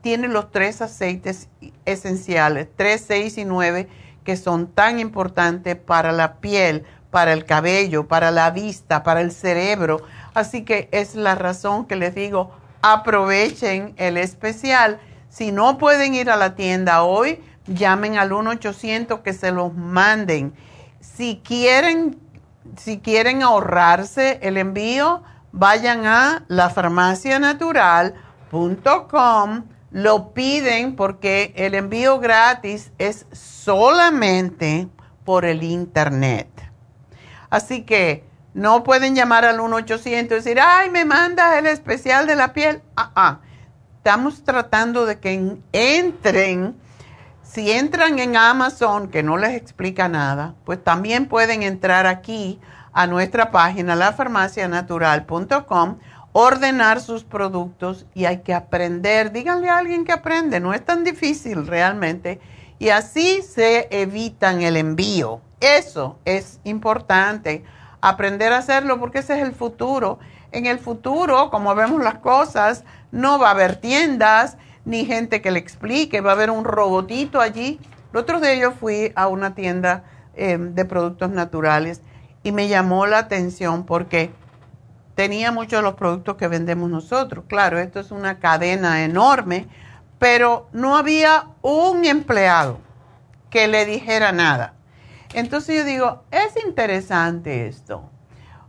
tiene los tres aceites esenciales, 3, 6 y 9, que son tan importantes para la piel, para el cabello, para la vista, para el cerebro. Así que es la razón que les digo, aprovechen el especial. Si no pueden ir a la tienda hoy, llamen al 1-800 que se los manden. Si quieren si quieren ahorrarse el envío, vayan a lafarmacianatural.com, lo piden porque el envío gratis es solamente por el internet. Así que no pueden llamar al 1-800 y decir, ay, me mandas el especial de la piel. Ah, ah. Estamos tratando de que entren si entran en Amazon, que no les explica nada, pues también pueden entrar aquí a nuestra página, lafarmacianatural.com, ordenar sus productos y hay que aprender. Díganle a alguien que aprende, no es tan difícil realmente. Y así se evitan el envío. Eso es importante, aprender a hacerlo porque ese es el futuro. En el futuro, como vemos las cosas, no va a haber tiendas ni gente que le explique, va a haber un robotito allí. El otro día yo fui a una tienda eh, de productos naturales y me llamó la atención porque tenía muchos de los productos que vendemos nosotros. Claro, esto es una cadena enorme, pero no había un empleado que le dijera nada. Entonces yo digo, es interesante esto.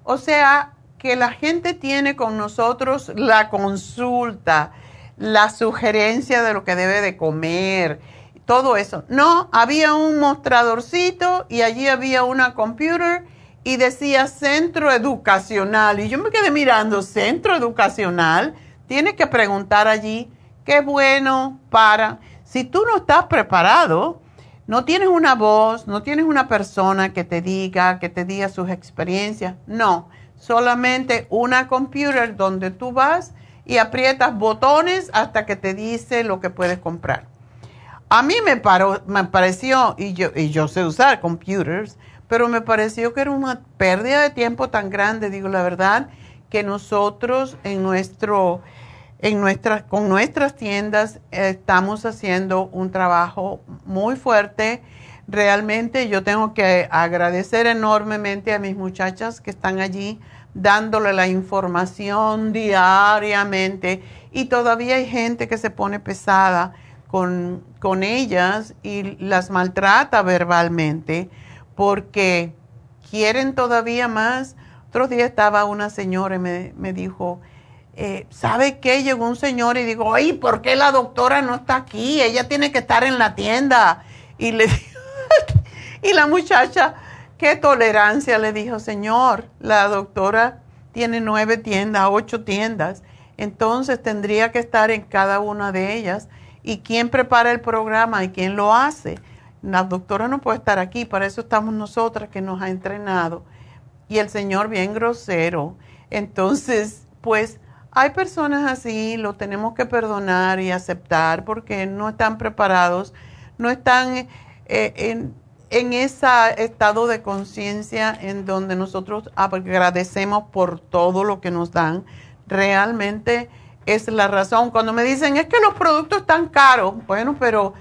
O sea, que la gente tiene con nosotros la consulta la sugerencia de lo que debe de comer, todo eso. No, había un mostradorcito y allí había una computer y decía centro educacional. Y yo me quedé mirando, centro educacional, tiene que preguntar allí, qué bueno para, si tú no estás preparado, no tienes una voz, no tienes una persona que te diga, que te diga sus experiencias, no, solamente una computer donde tú vas y aprietas botones hasta que te dice lo que puedes comprar. A mí me, me pareció, y yo, y yo sé usar computers, pero me pareció que era una pérdida de tiempo tan grande, digo la verdad, que nosotros en nuestro, en nuestras, con nuestras tiendas estamos haciendo un trabajo muy fuerte. Realmente yo tengo que agradecer enormemente a mis muchachas que están allí dándole la información diariamente y todavía hay gente que se pone pesada con, con ellas y las maltrata verbalmente porque quieren todavía más. Otro día estaba una señora y me, me dijo, eh, ¿sabe qué? Llegó un señor y digo, ay, ¿por qué la doctora no está aquí? Ella tiene que estar en la tienda. Y le *laughs* y la muchacha, qué tolerancia, le dijo, señor, la doctora tiene nueve tiendas, ocho tiendas, entonces tendría que estar en cada una de ellas. ¿Y quién prepara el programa y quién lo hace? La doctora no puede estar aquí, para eso estamos nosotras que nos ha entrenado. Y el señor bien grosero. Entonces, pues hay personas así, lo tenemos que perdonar y aceptar porque no están preparados, no están eh, en, en ese estado de conciencia en donde nosotros agradecemos por todo lo que nos dan. Realmente es la razón. Cuando me dicen es que los productos están caros, bueno, pero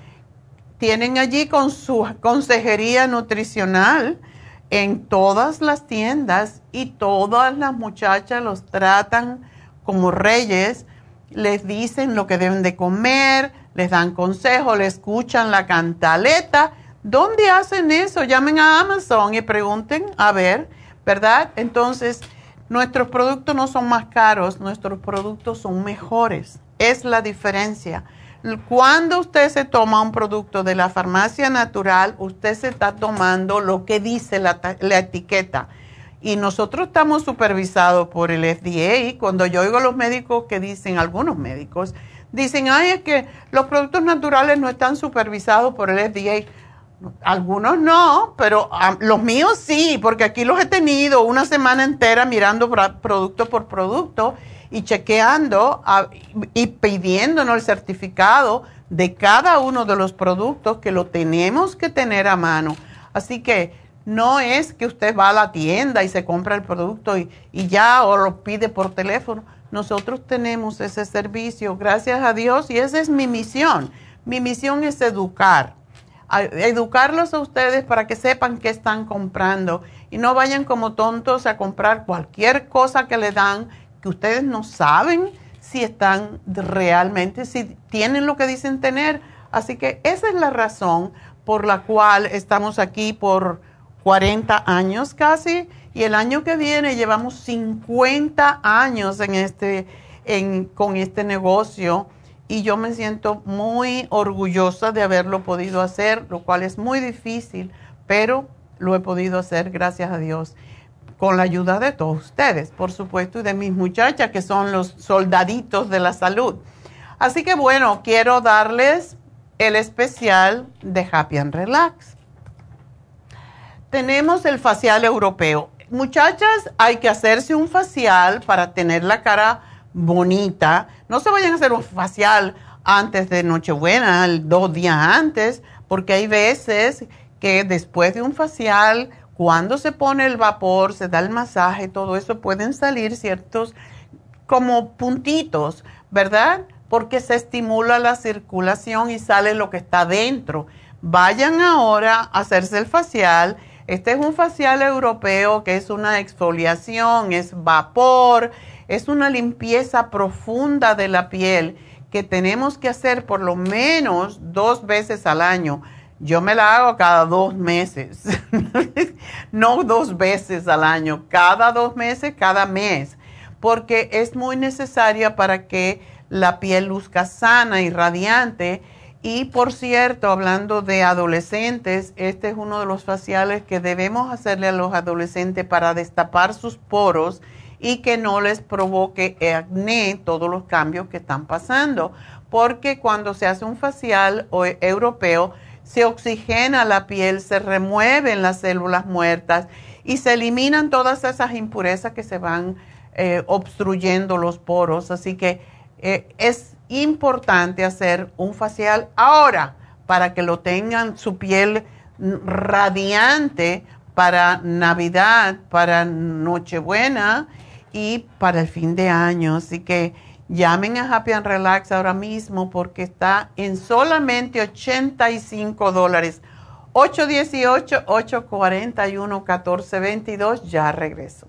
tienen allí con su consejería nutricional en todas las tiendas y todas las muchachas los tratan como reyes, les dicen lo que deben de comer, les dan consejos, le escuchan la cantaleta. ¿Dónde hacen eso? Llamen a Amazon y pregunten, a ver, ¿verdad? Entonces, nuestros productos no son más caros, nuestros productos son mejores. Es la diferencia. Cuando usted se toma un producto de la farmacia natural, usted se está tomando lo que dice la, etiqueta y nosotros estamos supervisados por el FDA. Cuando yo oigo a los médicos que dicen, algunos médicos, dicen, ay, es que los productos naturales no están supervisados por el FDA. Algunos no, pero los míos sí, porque aquí los he tenido una semana entera mirando producto por producto y chequeando ah, y pidiéndonos el certificado de cada uno de los productos que lo tenemos que tener a mano. Así que no es que usted va a la tienda y se compra el producto y, ya o lo pide por teléfono. Nosotros tenemos ese servicio, gracias a Dios, y esa es mi misión. Mi misión es educar, educarlos a ustedes para que sepan qué están comprando. Y no vayan como tontos a comprar cualquier cosa que le dan que ustedes no saben si están realmente, si tienen lo que dicen tener. Así que esa es la razón por la cual estamos aquí por 40 años casi, y el año que viene llevamos 50 años en este, en, con este negocio y yo me siento muy orgullosa de haberlo podido hacer, lo cual es muy difícil, pero lo he podido hacer gracias a Dios, con la ayuda de todos ustedes, por supuesto, y de mis muchachas que son los soldaditos de la salud. Así que bueno, quiero darles el especial de Happy and Relax tenemos el facial europeo. Muchachas, hay que hacerse un facial para tener la cara bonita. No se vayan a hacer un facial antes de Nochebuena, dos días antes, porque hay veces que después de un facial, cuando se pone el vapor, se da el masaje, todo eso, pueden salir ciertos como puntitos, ¿verdad? Porque se estimula la circulación y sale lo que está dentro. Vayan ahora a hacerse el facial este es un facial europeo que es una exfoliación, es vapor, es una limpieza profunda de la piel que tenemos que hacer por lo menos dos veces al año. Yo me la hago cada dos meses, *laughs* no dos veces al año, cada dos meses, cada mes, porque es muy necesaria para que la piel luzca sana y radiante. Y por cierto, hablando de adolescentes, este es uno de los faciales que debemos hacerle a los adolescentes para destapar sus poros y que no les provoque acné todos los cambios que están pasando. Porque cuando se hace un facial europeo, se oxigena la piel, se remueven las células muertas y se eliminan todas esas impurezas que se van eh, obstruyendo los poros. Así que eh, es importante hacer un facial ahora para que lo tengan su piel radiante para Navidad, para Nochebuena y para el fin de año. Así que llamen a Happy and Relax ahora mismo porque está en solamente 85 dólares. 818-841-1422. Ya regreso.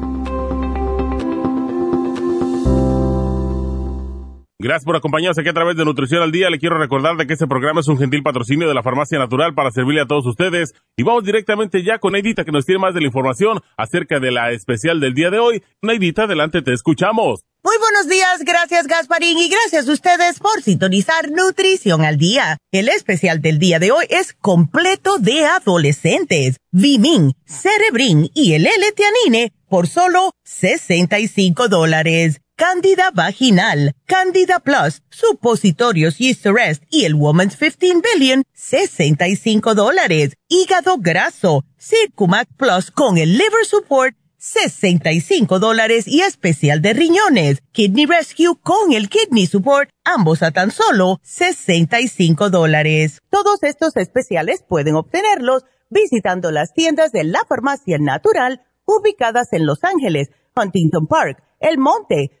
Gracias por acompañarnos aquí a través de Nutrición al Día. Le quiero recordar de que este programa es un gentil patrocinio de la Farmacia Natural para servirle a todos ustedes. Y vamos directamente ya con Neidita que nos tiene más de la información acerca de la especial del día de hoy. Neidita, adelante, te escuchamos. Muy buenos días, gracias Gasparín y gracias a ustedes por sintonizar Nutrición al Día. El especial del día de hoy es completo de adolescentes. Vimin, Cerebrin y el L-Teanine por solo 65 dólares. Cándida vaginal, Cándida Plus, supositorios Yeast Arrest y el Woman's 15 Billion, 65 dólares. Hígado graso, Circumac Plus con el Liver Support, 65 dólares y especial de riñones, Kidney Rescue con el Kidney Support, ambos a tan solo 65 dólares. Todos estos especiales pueden obtenerlos visitando las tiendas de la farmacia natural ubicadas en Los Ángeles, Huntington Park, El Monte,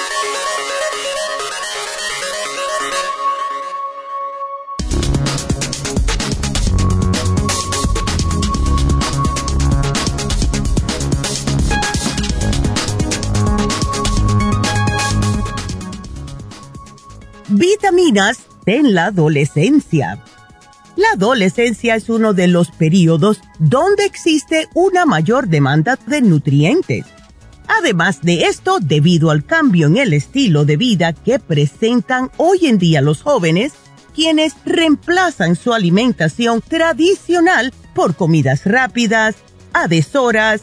Vitaminas en la adolescencia. La adolescencia es uno de los periodos donde existe una mayor demanda de nutrientes. Además de esto, debido al cambio en el estilo de vida que presentan hoy en día los jóvenes, quienes reemplazan su alimentación tradicional por comidas rápidas, adesoras,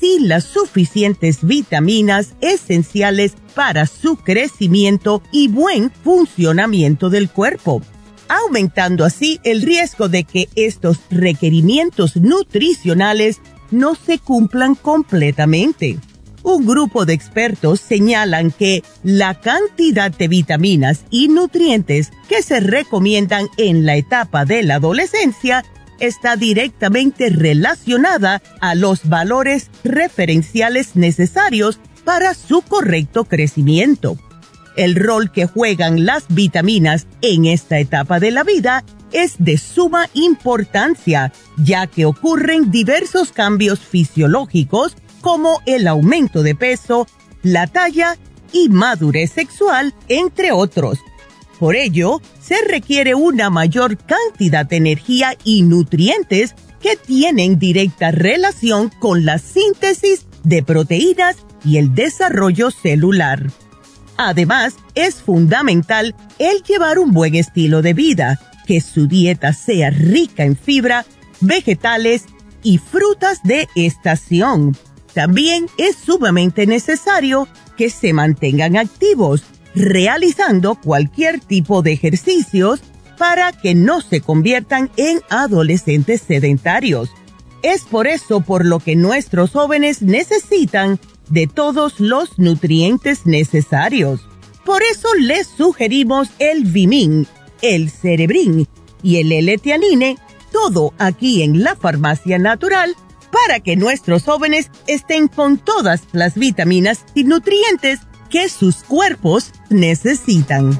sin las suficientes vitaminas esenciales para su crecimiento y buen funcionamiento del cuerpo, aumentando así el riesgo de que estos requerimientos nutricionales no se cumplan completamente. Un grupo de expertos señalan que la cantidad de vitaminas y nutrientes que se recomiendan en la etapa de la adolescencia está directamente relacionada a los valores referenciales necesarios para su correcto crecimiento. El rol que juegan las vitaminas en esta etapa de la vida es de suma importancia, ya que ocurren diversos cambios fisiológicos como el aumento de peso, la talla y madurez sexual, entre otros por ello, se requiere una mayor cantidad de energía y nutrientes que tienen directa relación con la síntesis de proteínas y el desarrollo celular. Además, es fundamental el llevar un buen estilo de vida, que su dieta sea rica en fibra, vegetales y frutas de estación. También es sumamente necesario que se mantengan activos realizando cualquier tipo de ejercicios para que no se conviertan en adolescentes sedentarios. Es por eso por lo que nuestros jóvenes necesitan de todos los nutrientes necesarios. Por eso les sugerimos el Vimin, el Cerebrin y el l todo aquí en la farmacia natural para que nuestros jóvenes estén con todas las vitaminas y nutrientes que sus cuerpos necesitan.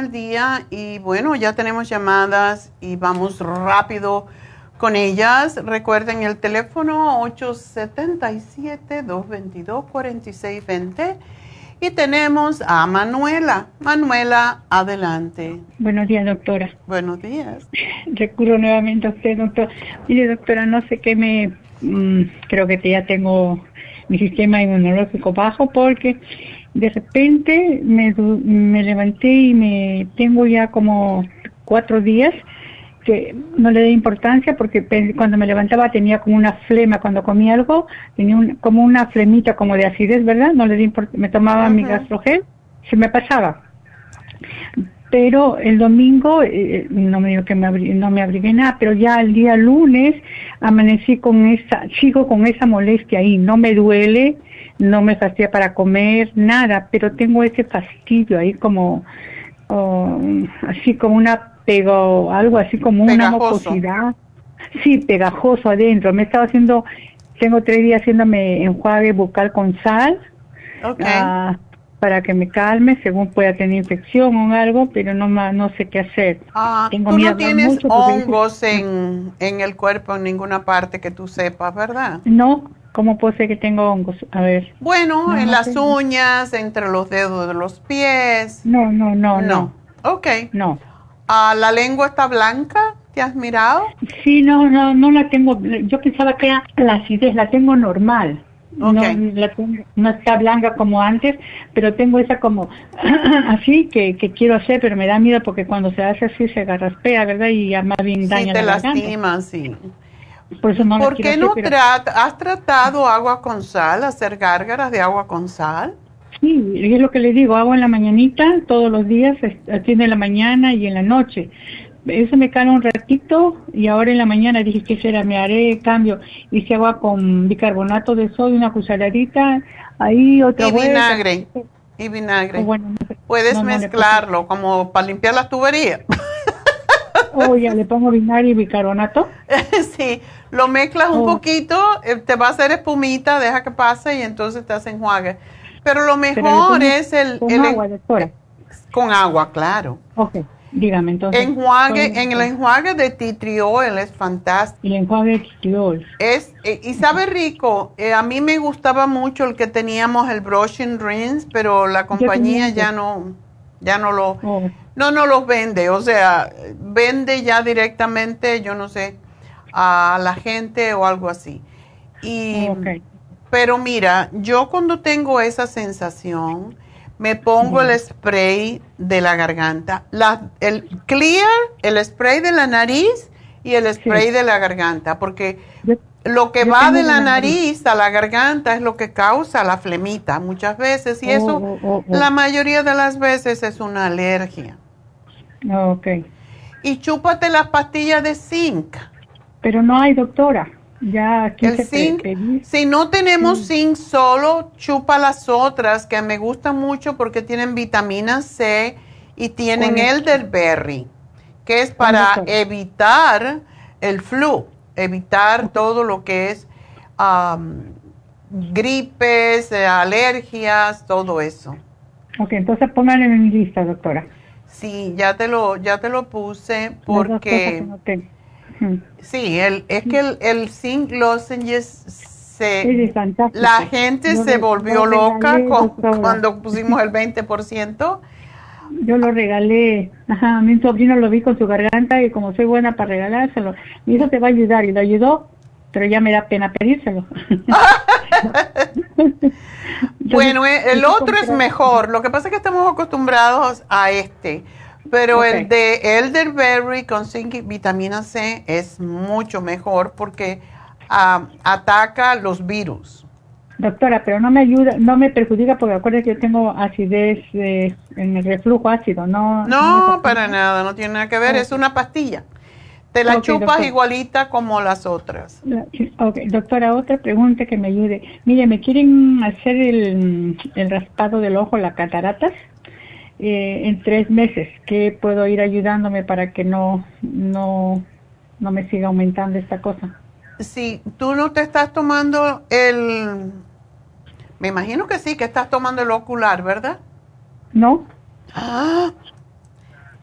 Al Día y bueno, ya tenemos llamadas y vamos rápido con ellas. Recuerden el teléfono 877-222-4620 y tenemos a Manuela. Manuela, adelante. Buenos días, doctora. Buenos días. *laughs* Recurro nuevamente a usted, doctor. Mire, doctora, no sé qué me... Mm, creo que ya tengo mi sistema inmunológico bajo porque de repente me, me levanté y me tengo ya como cuatro días que no le di importancia porque cuando me levantaba tenía como una flema cuando comía algo, tenía como una flemita como de acidez, ¿verdad? No le di me tomaba mi gastrogel, se me pasaba. Pero el domingo, eh, no me digo que me no me abrigué nada, pero ya el día lunes amanecí con esa, sigo con esa molestia ahí, no me duele, no me fastidia para comer, nada, pero tengo ese fastidio ahí como, así como una pego, algo así como una mucosidad. Sí, pegajoso adentro. Me estaba haciendo, tengo tres días haciéndome enjuague bucal con sal. Ah, para que me calme, según pueda tener infección o algo, pero no no sé qué hacer. Ah, tú no tienes hongos en, en el cuerpo en ninguna parte que tú sepas, ¿verdad? No, ¿Cómo puede ser que tengo hongos? A ver. Bueno, en las uñas, entre los dedos de los pies. No, no, no, no. Ok. No. ¿Ah, ¿La lengua está blanca? ¿Te has mirado? Sí, no, no, no la tengo. Yo pensaba que era la acidez, la tengo normal. Okay. No, la no está blanca como antes, pero tengo esa como *clears throat* así que, que quiero hacer, pero me da miedo porque cuando se hace así se garraspea, ¿verdad? Y ya más bien daña sí, te lastima, sí. Por, eso no ¿Por qué no has tratado agua con sal, hacer gárgaras de agua con sal? Sí, es lo que le digo, hago en la mañanita todos los días, tiene en la mañana y en la noche. Eso me calma un ratito y ahora en la mañana dije que será, me haré cambio. Hice agua con bicarbonato de sodio, una cucharadita, ahí otra Y vinagre, y vinagre. Puedes mezclarlo como para limpiar las tuberías. Oh, ya le pongo vinagre y bicarbonato. *laughs* sí, lo mezclas un oh. poquito, eh, te va a hacer espumita, deja que pase y entonces te hace enjuague. Pero lo mejor es el... Con agua, doctora. Con agua, claro. Ok, dígame entonces. Enjuague, en el enjuague de titriol es fantástico. El enjuague de titriol. Es, eh, y sabe rico, eh, a mí me gustaba mucho el que teníamos, el brushing rinse, pero la compañía ya no, ya no lo... Oh. No, no los vende, o sea, vende ya directamente, yo no sé, a la gente o algo así. Y, Pero mira, yo cuando tengo esa sensación, me pongo el spray de la garganta, la, el clear, el spray de la nariz y el spray de la garganta, porque lo que va de la nariz a la garganta es lo que causa la flemita muchas veces y eso oh, oh, oh, la mayoría de las veces es una alergia. Ok. Y chúpate las pastillas de zinc. Pero no hay, doctora. Ya aquí el zinc, si no tenemos zinc solo, chupa las otras que me gustan mucho porque tienen vitamina C y tienen elderberry, que es para evitar el flu, evitar todo lo que es gripes, alergias, todo eso. Ok, entonces pónganlo en mi lista, doctora. Sí, ya te lo, ya te lo puse porque sí, el, es que el, el zinc lozenges se, la gente se volvió loca cuando pusimos el 20%, yo lo regalé. Ajá, a mi sobrino lo vi con su garganta y como soy buena para regalárselo, mi hijo te va a ayudar y lo ayudó, pero ya me da pena pedírselo. *laughs* *laughs* bueno, eh, el otro es mejor. Lo que pasa es que estamos acostumbrados a este. Pero el de elderberry con zinc y vitamina C es mucho mejor porque ataca los virus. Doctora, pero no me ayuda, no me perjudica porque acuérdate que yo tengo acidez eh, en el reflujo ácido, ¿no? No, para nada, no tiene nada que ver, es una pastilla. Te la chupas igualita como las otras. Ok, doctora, otra pregunta que me ayude. Mire, me quieren hacer el, el raspado del ojo, la cataratas, eh, en tres meses. ¿Qué puedo ir ayudándome para que no, no, no me siga aumentando esta cosa? Si tú no te estás tomando el me imagino que sí, que estás tomando el ocular, ¿verdad? No. Ah,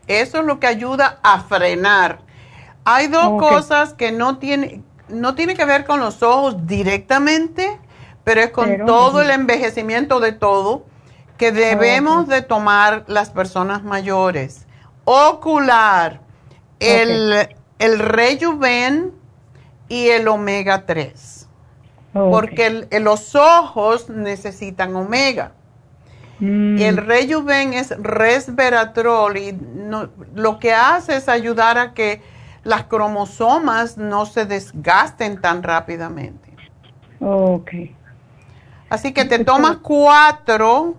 eso es lo que ayuda a frenar. Hay dos cosas que no tiene, no tiene que ver con los ojos directamente, pero es con todo el envejecimiento de todo que debemos de tomar las personas mayores. Ocular, el, el Rejuven y el omega 3 porque los ojos necesitan omega. Mm. Y el rejuven es resveratrol y lo que hace es ayudar a que las cromosomas no se desgasten tan rápidamente. Ok. Así que te tomas cuatro.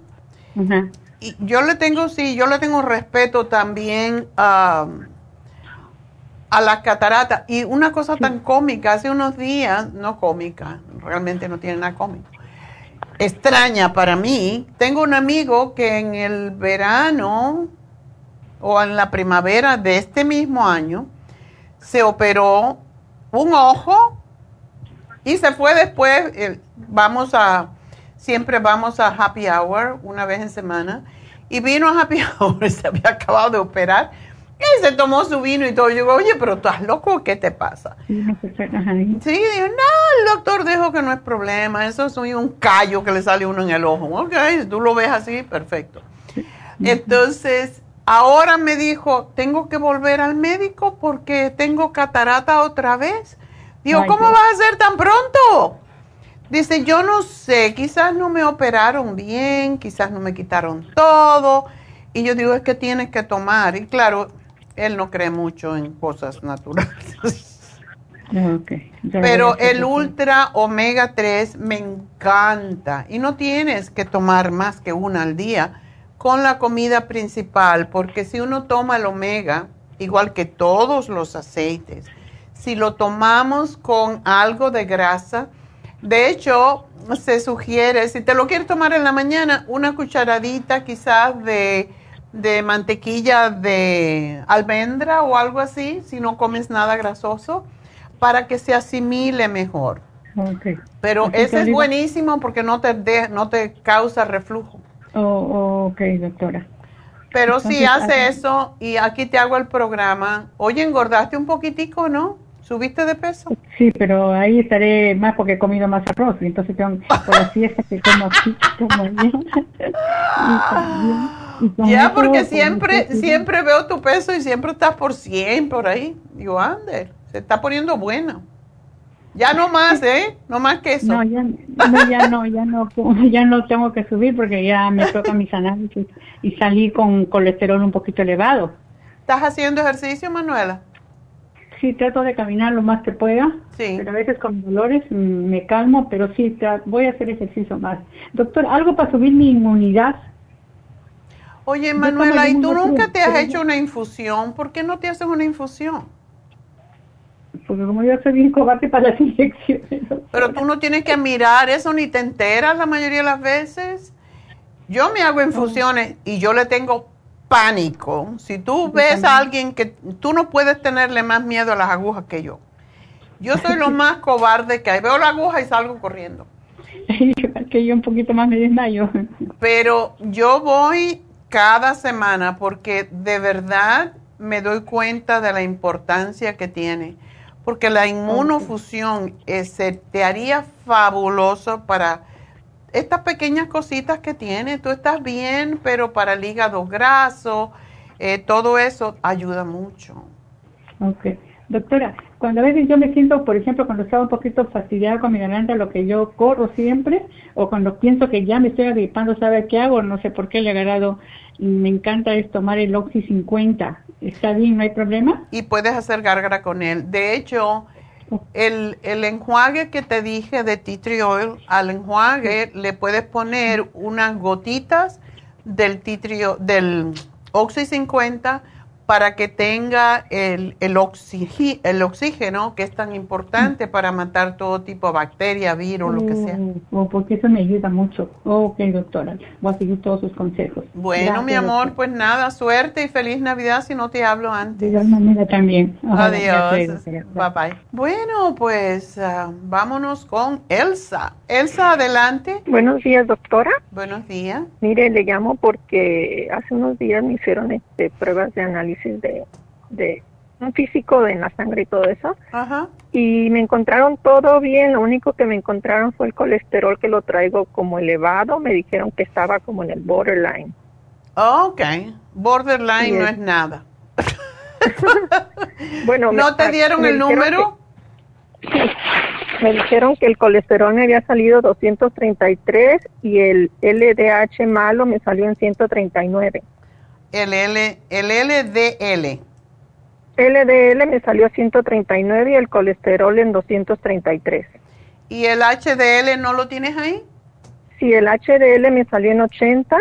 Y yo le tengo, sí, yo le tengo respeto también a a la catarata. Y una cosa tan cómica, hace unos días, no cómica, realmente no tiene nada cómico, extraña para mí, tengo un amigo que en el verano o en la primavera de este mismo año se operó un ojo y se fue después, eh, vamos a, siempre vamos a happy hour una vez en semana, y vino a happy *laughs* hour, se había acabado de operar y se tomó su vino y todo. Yo digo, oye, pero estás loco, ¿qué te pasa? Sí, dijo, no, el doctor dijo que no es problema, eso es un callo que le sale uno en el ojo. Ok, si tú lo ves así, perfecto. Entonces, ahora me dijo, tengo que volver al médico porque tengo catarata otra vez. Digo, ¿cómo vas a hacer tan pronto? Dice, yo no sé, quizás no me operaron bien, quizás no me quitaron todo. Y yo digo, es que tienes que tomar. Y claro, él no cree mucho en cosas naturales. *laughs* Pero el ultra omega 3 me encanta y no tienes que tomar más que una al día con la comida principal, porque si uno toma el omega, igual que todos los aceites, si lo tomamos con algo de grasa, de hecho se sugiere, si te lo quieres tomar en la mañana, una cucharadita quizás de de mantequilla de almendra o algo así, si no comes nada grasoso, para que se asimile mejor. Pero ese es buenísimo porque no te, no te causa reflujo. Oh, oh, ok, doctora. Pero si hace eso y aquí te hago el programa, oye, engordaste un poquitico, ¿no? ¿Subiste de peso? Sí, pero ahí estaré más porque he comido más arroz y entonces tengo, por las fiestas que como así, *laughs* como bien. Ya, porque siempre, siempre veo tu peso y siempre estás por 100 por ahí. Digo, ande, se está poniendo bueno. Ya no más, ¿eh? No más que eso. No, ya no, ya no, ya no, ya no tengo que subir porque ya me toca mis análisis y salí con colesterol un poquito elevado. ¿Estás haciendo ejercicio, Manuela? Sí, trato de caminar lo más que pueda. Sí. Pero a veces con dolores me calmo, pero sí, voy a hacer ejercicio más. Doctor, ¿algo para subir mi inmunidad? Oye, Manuela, ¿y tú nunca te has hecho una infusión? ¿Por qué no te haces una infusión? Porque como yo soy bien cobarde para las *laughs* inyecciones. Pero tú no tienes que mirar eso ni te enteras la mayoría de las veces. Yo me hago infusiones y yo le tengo pánico. Si tú ves a alguien que tú no puedes tenerle más miedo a las agujas que yo. Yo soy lo más cobarde que hay. Veo la aguja y salgo corriendo. *laughs* que yo un poquito más me desmayo. Pero yo voy cada semana porque de verdad me doy cuenta de la importancia que tiene. Porque la inmunofusión se te haría fabuloso para estas pequeñas cositas que tiene, tú estás bien, pero para el hígado graso, eh, todo eso ayuda mucho. Ok. Doctora, cuando a veces yo me siento, por ejemplo, cuando estaba un poquito fastidiada con mi garganta, lo que yo corro siempre, o cuando pienso que ya me estoy agripando, ¿sabe qué hago? No sé por qué le he agarrado. Me encanta es tomar el Oxy 50. ¿Está bien? ¿No hay problema? Y puedes hacer gárgara con él. De hecho, el, el enjuague que te dije de tea tree oil, al enjuague le puedes poner unas gotitas del tea tree, del Oxy 50 para que tenga el, el, el oxígeno que es tan importante mm. para matar todo tipo de bacteria, virus, lo que sea. Oh, oh, porque eso me ayuda mucho. ok, doctora, voy a seguir todos sus consejos. Bueno, mi amor, pues nada, suerte y feliz Navidad si no te hablo antes. De igual manera también. Adiós. bye bye. Bueno, pues ah, vámonos con Elsa. Elsa, adelante. Buenos días, doctora. Buenos días. Mire, le llamo porque hace unos días me hicieron este, pruebas de análisis de, de un físico en la sangre y todo eso. Y me encontraron todo bien, lo único que me encontraron fue el colesterol que lo traigo como elevado, me dijeron que estaba como en el borderline. ok, borderline no es nada. *laughs* bueno, ¿no te dieron el número? sí, me dijeron que el colesterol me había salido 233 y el LDH malo me salió en 139 el, L, el LDL. LDL me salió a 139 y el colesterol en 233. ¿Y el HDL no lo tienes ahí? Sí, el HDL me salió en 80.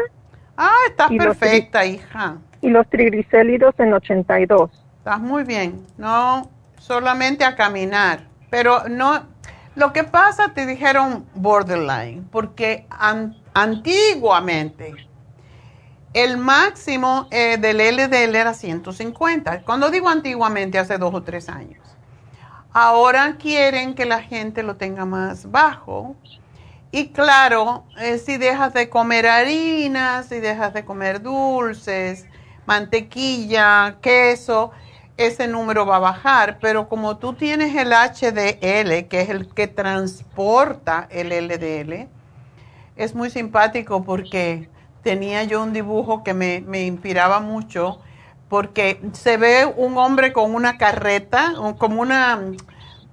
Ah, estás perfecta, hija. Y los triglicéridos en 82. Estás muy bien. No solamente a caminar. Pero no, lo que pasa, te dijeron borderline, porque antiguamente el máximo eh, del LDL era 150. Cuando digo antiguamente, hace dos o tres años. Ahora quieren que la gente lo tenga más bajo. Y claro, eh, si dejas de comer harinas, si dejas de comer dulces, mantequilla, queso, ese número va a bajar. Pero como tú tienes el HDL, que es el que transporta el LDL, es muy simpático porque tenía yo un dibujo que me, inspiraba mucho porque se ve un hombre con una carreta, como una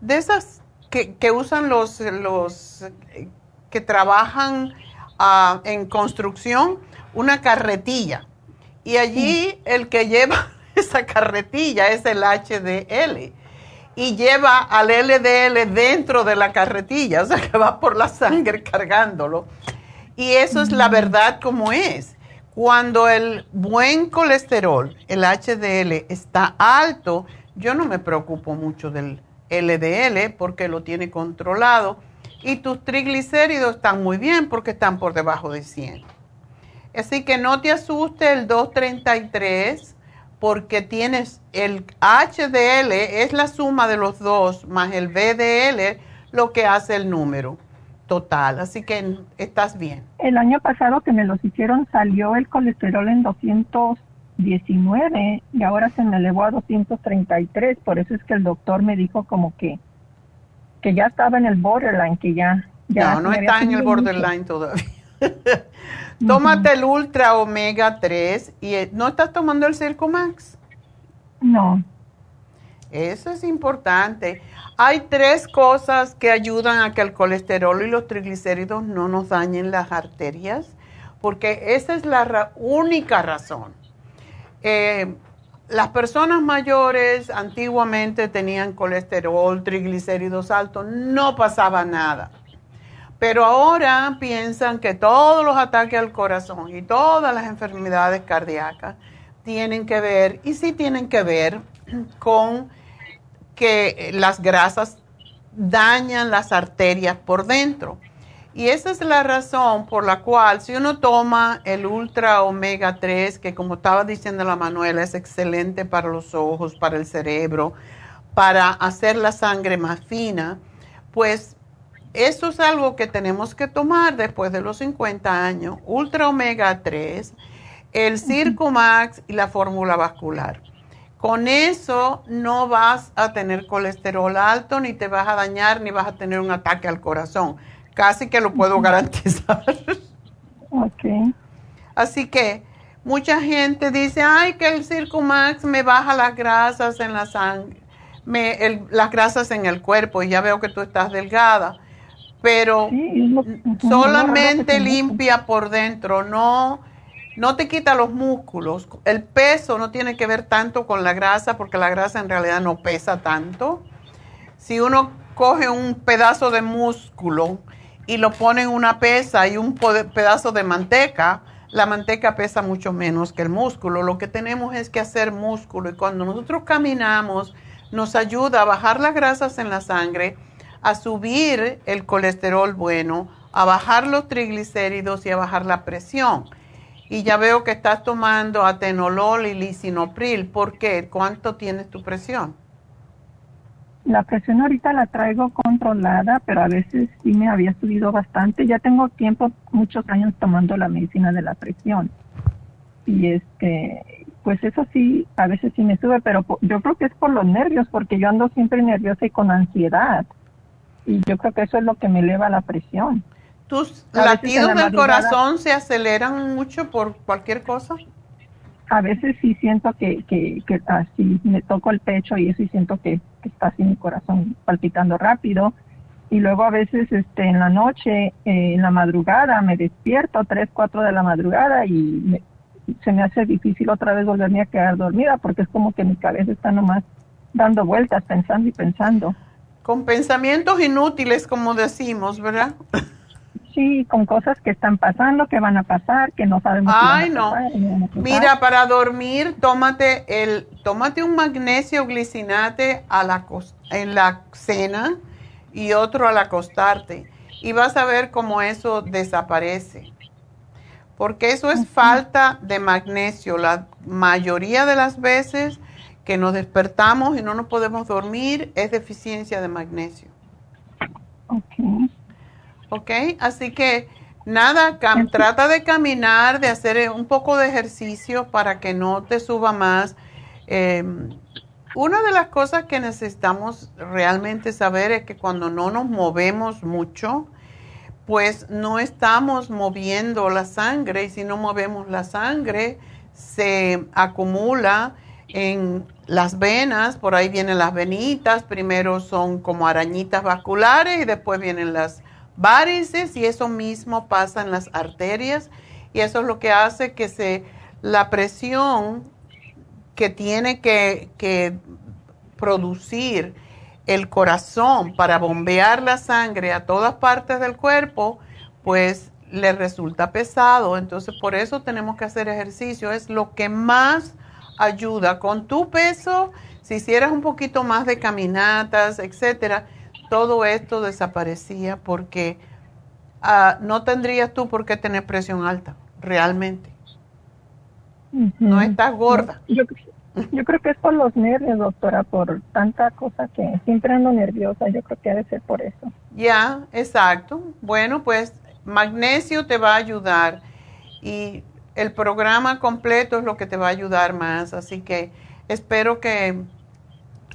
de esas que, usan los, los que trabajan ah, en construcción, una carretilla. Y allí el que lleva *laughs* esa carretilla es el HDL. Y lleva al LDL dentro de la carretilla, o sea que va por la sangre cargándolo. Y eso es la verdad como es. Cuando el buen colesterol, el HDL, está alto, yo no me preocupo mucho del LDL porque lo tiene controlado y tus triglicéridos están muy bien porque están por debajo de 100. Así que no te asuste el 233 porque tienes el HDL, es la suma de los dos más el VDL lo que hace el número total, así que estás bien. El año pasado que me los hicieron salió el colesterol en 219 y ahora se me elevó a 233, por eso es que el doctor me dijo como que que ya estaba en el borderline, que ya... ya no, no está en el borderline todavía. *laughs* Tómate el Ultra Omega 3 y eh, ¿no estás tomando el Circumax? No. Eso es importante. Hay tres cosas que ayudan a que el colesterol y los triglicéridos no nos dañen las arterias, porque esa es la única razón. Eh, las personas mayores antiguamente tenían colesterol, triglicéridos altos, no pasaba nada. Pero ahora piensan que todos los ataques al corazón y todas las enfermedades cardíacas tienen que ver, y sí tienen que ver con que las grasas dañan las arterias por dentro. Y esa es la razón por la cual si uno toma el ultra omega 3, que como estaba diciendo la Manuela, es excelente para los ojos, para el cerebro, para hacer la sangre más fina, pues eso es algo que tenemos que tomar después de los 50 años. Ultra omega 3, el Circumax y la fórmula vascular. Con eso no vas a tener colesterol alto, ni te vas a dañar, ni vas a tener un ataque al corazón. casi que lo puedo garantizar. Ok. Así que mucha gente dice, ay, que el Circumax me baja las grasas en la sangre, me, las grasas en el cuerpo, y ya veo que tú estás delgada, pero solamente limpia por dentro, no, no te quita los músculos. El peso no tiene que ver tanto con la grasa, porque la grasa en realidad no pesa tanto. Si uno coge un pedazo de músculo, y lo pone en una pesa y un pedazo de manteca, la manteca pesa mucho menos que el músculo. Lo que tenemos es que hacer músculo y cuando nosotros caminamos nos ayuda a bajar las grasas en la sangre, a subir el colesterol bueno, a bajar los triglicéridos y a bajar la presión. Y ya veo que estás tomando atenolol y lisinopril. ¿Por qué? ¿Cuánto tienes tu presión? La presión ahorita la traigo controlada, pero a veces sí me había subido bastante. Ya tengo tiempo, muchos años tomando la medicina de la presión. Y este, pues eso sí, a veces sí me sube, pero yo creo que es por los nervios, porque yo ando siempre nerviosa y con ansiedad. Y yo creo que eso es lo que me eleva la presión. ¿Tus latidos del corazón se aceleran mucho por cualquier cosa? a veces sí siento que, que, que así me toco el pecho y eso y siento que, está así mi corazón palpitando rápido. Y luego a veces este, en la noche, eh, en la madrugada, me despierto, 3, 4 de la madrugada y se me hace difícil otra vez volverme a quedar dormida porque es como que mi cabeza está nomás dando vueltas, pensando y pensando. Con pensamientos inútiles, como decimos, ¿verdad? *laughs* sí, con cosas que están pasando, que van a pasar, que no sabemos. Ay, no. Mira, para dormir, tómate el, tómate un magnesio glicinate a la, en la cena y otro al acostarte. Y vas a ver cómo eso desaparece. Porque eso es falta de magnesio. La mayoría de las veces que nos despertamos y no nos podemos dormir es deficiencia de magnesio. Okay. ¿Ok? Así que nada, trata de caminar, de hacer eh, un poco de ejercicio para que no te suba más. Em, una de las cosas que necesitamos realmente saber es que cuando no nos movemos mucho, pues no estamos moviendo la sangre y si no movemos la sangre se acumula en las venas, por ahí vienen las venitas, primero son como arañitas vasculares y después vienen las varices y eso mismo pasa en las arterias y eso es lo que hace que se la presión que tiene que, que producir el corazón para bombear la sangre a todas partes del cuerpo, pues le resulta pesado. Entonces, por eso tenemos que hacer ejercicio. Es lo que más ayuda con tu peso. Si hicieras un poquito más de caminatas, etcétera, todo esto desaparecía porque ah, no tendrías tú por qué tener presión alta, realmente. No estás gorda. Yo, creo que es por los nervios, doctora, por tanta cosa que siempre ando nerviosa. Yo creo que debe ser por eso. Ya, exacto. Bueno, pues magnesio te va a ayudar y el programa completo es lo que te va a ayudar más. Así que espero que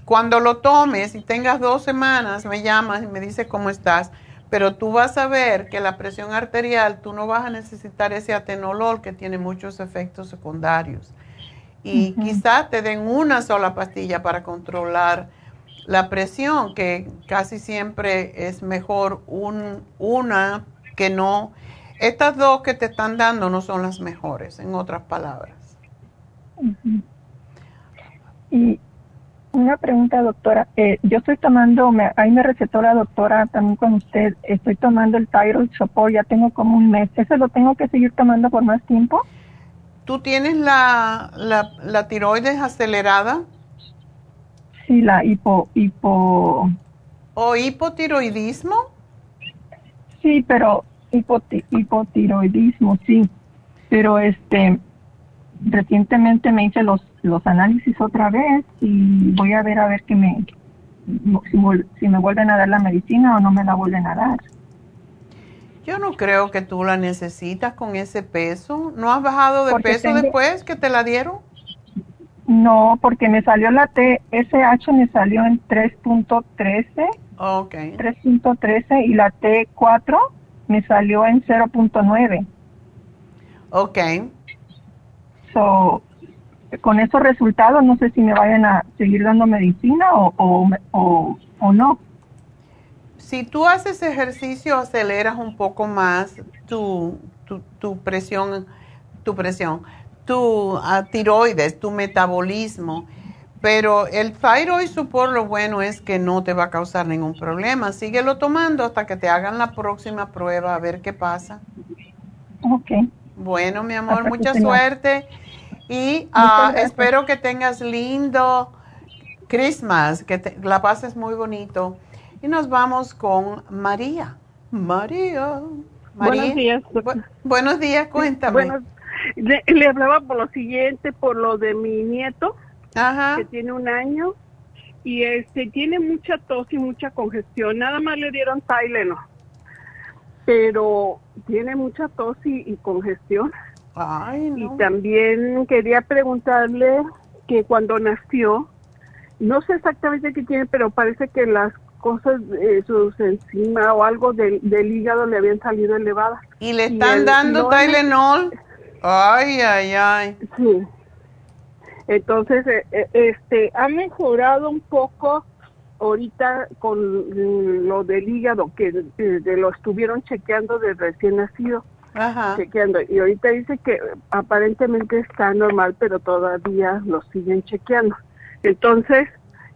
cuando lo tomes y tengas dos semanas, me llamas y me dices cómo estás. Pero tú vas a ver que la presión arterial, tú no vas a necesitar ese atenolol que tiene muchos efectos secundarios. Y quizás te den una sola pastilla para controlar la presión, que casi siempre es mejor un, una que no. Estas dos que te están dando no son las mejores, en otras palabras. Y una pregunta, doctora. Eh, yo estoy tomando, ahí me recetó la doctora también con usted, estoy tomando el Thyroid Support, ya tengo como un mes. ¿Ese lo tengo que seguir tomando por más tiempo? ¿Tú tienes la, la, tiroides acelerada? Sí, la hipo... hipo ¿O hipotiroidismo? Sí, pero hipotiroidismo, sí. Pero este, recientemente me hice los los análisis otra vez y voy a ver a ver que me si, me vuelven a dar la medicina o no me la vuelven a dar. Yo no creo que tú la necesitas con ese peso. ¿No has bajado de peso después que te la dieron? No, porque me salió la TSH, me salió en 3.13. Ok. 3.13 y la T4 me salió en 0.9. Ok. So, con esos resultados no sé si me vayan a seguir dando medicina o, o, o, no. Si tú haces ejercicio, aceleras un poco más tu, tu, tu presión, tu presión, tu uh, tiroides, tu metabolismo. Pero el thyroid support lo bueno es que no te va a causar ningún problema. Síguelo tomando hasta que te hagan la próxima prueba a ver qué pasa. Ok. Bueno, mi amor, mucha suerte y uh, espero que tengas lindo Christmas, que la pases muy bonito. Y nos vamos con María. María. Buenos días. buenos días, cuéntame. le, hablaba por lo siguiente, por lo de mi nieto, que tiene un año, y este tiene mucha tos y mucha congestión. Nada más le dieron Tylenol, pero tiene mucha tos y congestión. Y también quería preguntarle que cuando nació, no sé exactamente qué tiene, pero parece que las cosas, eh, sus encima o algo del, hígado le habían salido elevadas. ¿Y le están dando Tylenol? Ay, ay, ay. Sí. Entonces, eh, eh, este, ha mejorado un poco ahorita con lo del hígado, que lo estuvieron chequeando de recién nacido. Ajá. chequeando. Y ahorita dice que aparentemente está normal, pero todavía lo siguen chequeando. Entonces,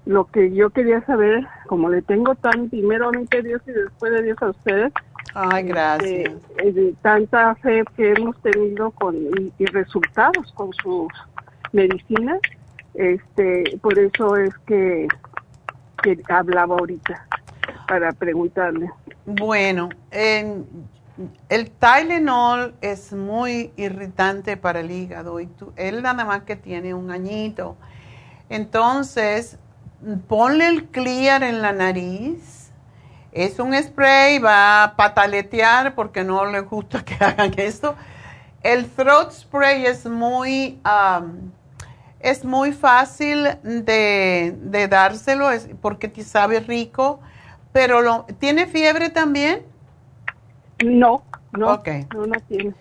lo que yo quería saber, como le tengo tan primeramente a Dios y después de Dios a ustedes, Ay, gracias. Eh, tanta fe que hemos tenido con y, resultados con sus medicinas, este, por eso es que, que hablaba ahorita para preguntarle. Bueno, en el Tylenol es muy irritante para el hígado y él nada más que tiene un añito. Entonces, ponle el clear en la nariz. Es un spray, va a pataletear porque no le gusta que *laughs* hagan esto. El throat spray es muy, es muy fácil de, de dárselo porque te sabe rico, pero lo, ¿tiene fiebre también? No, no, no, tiene.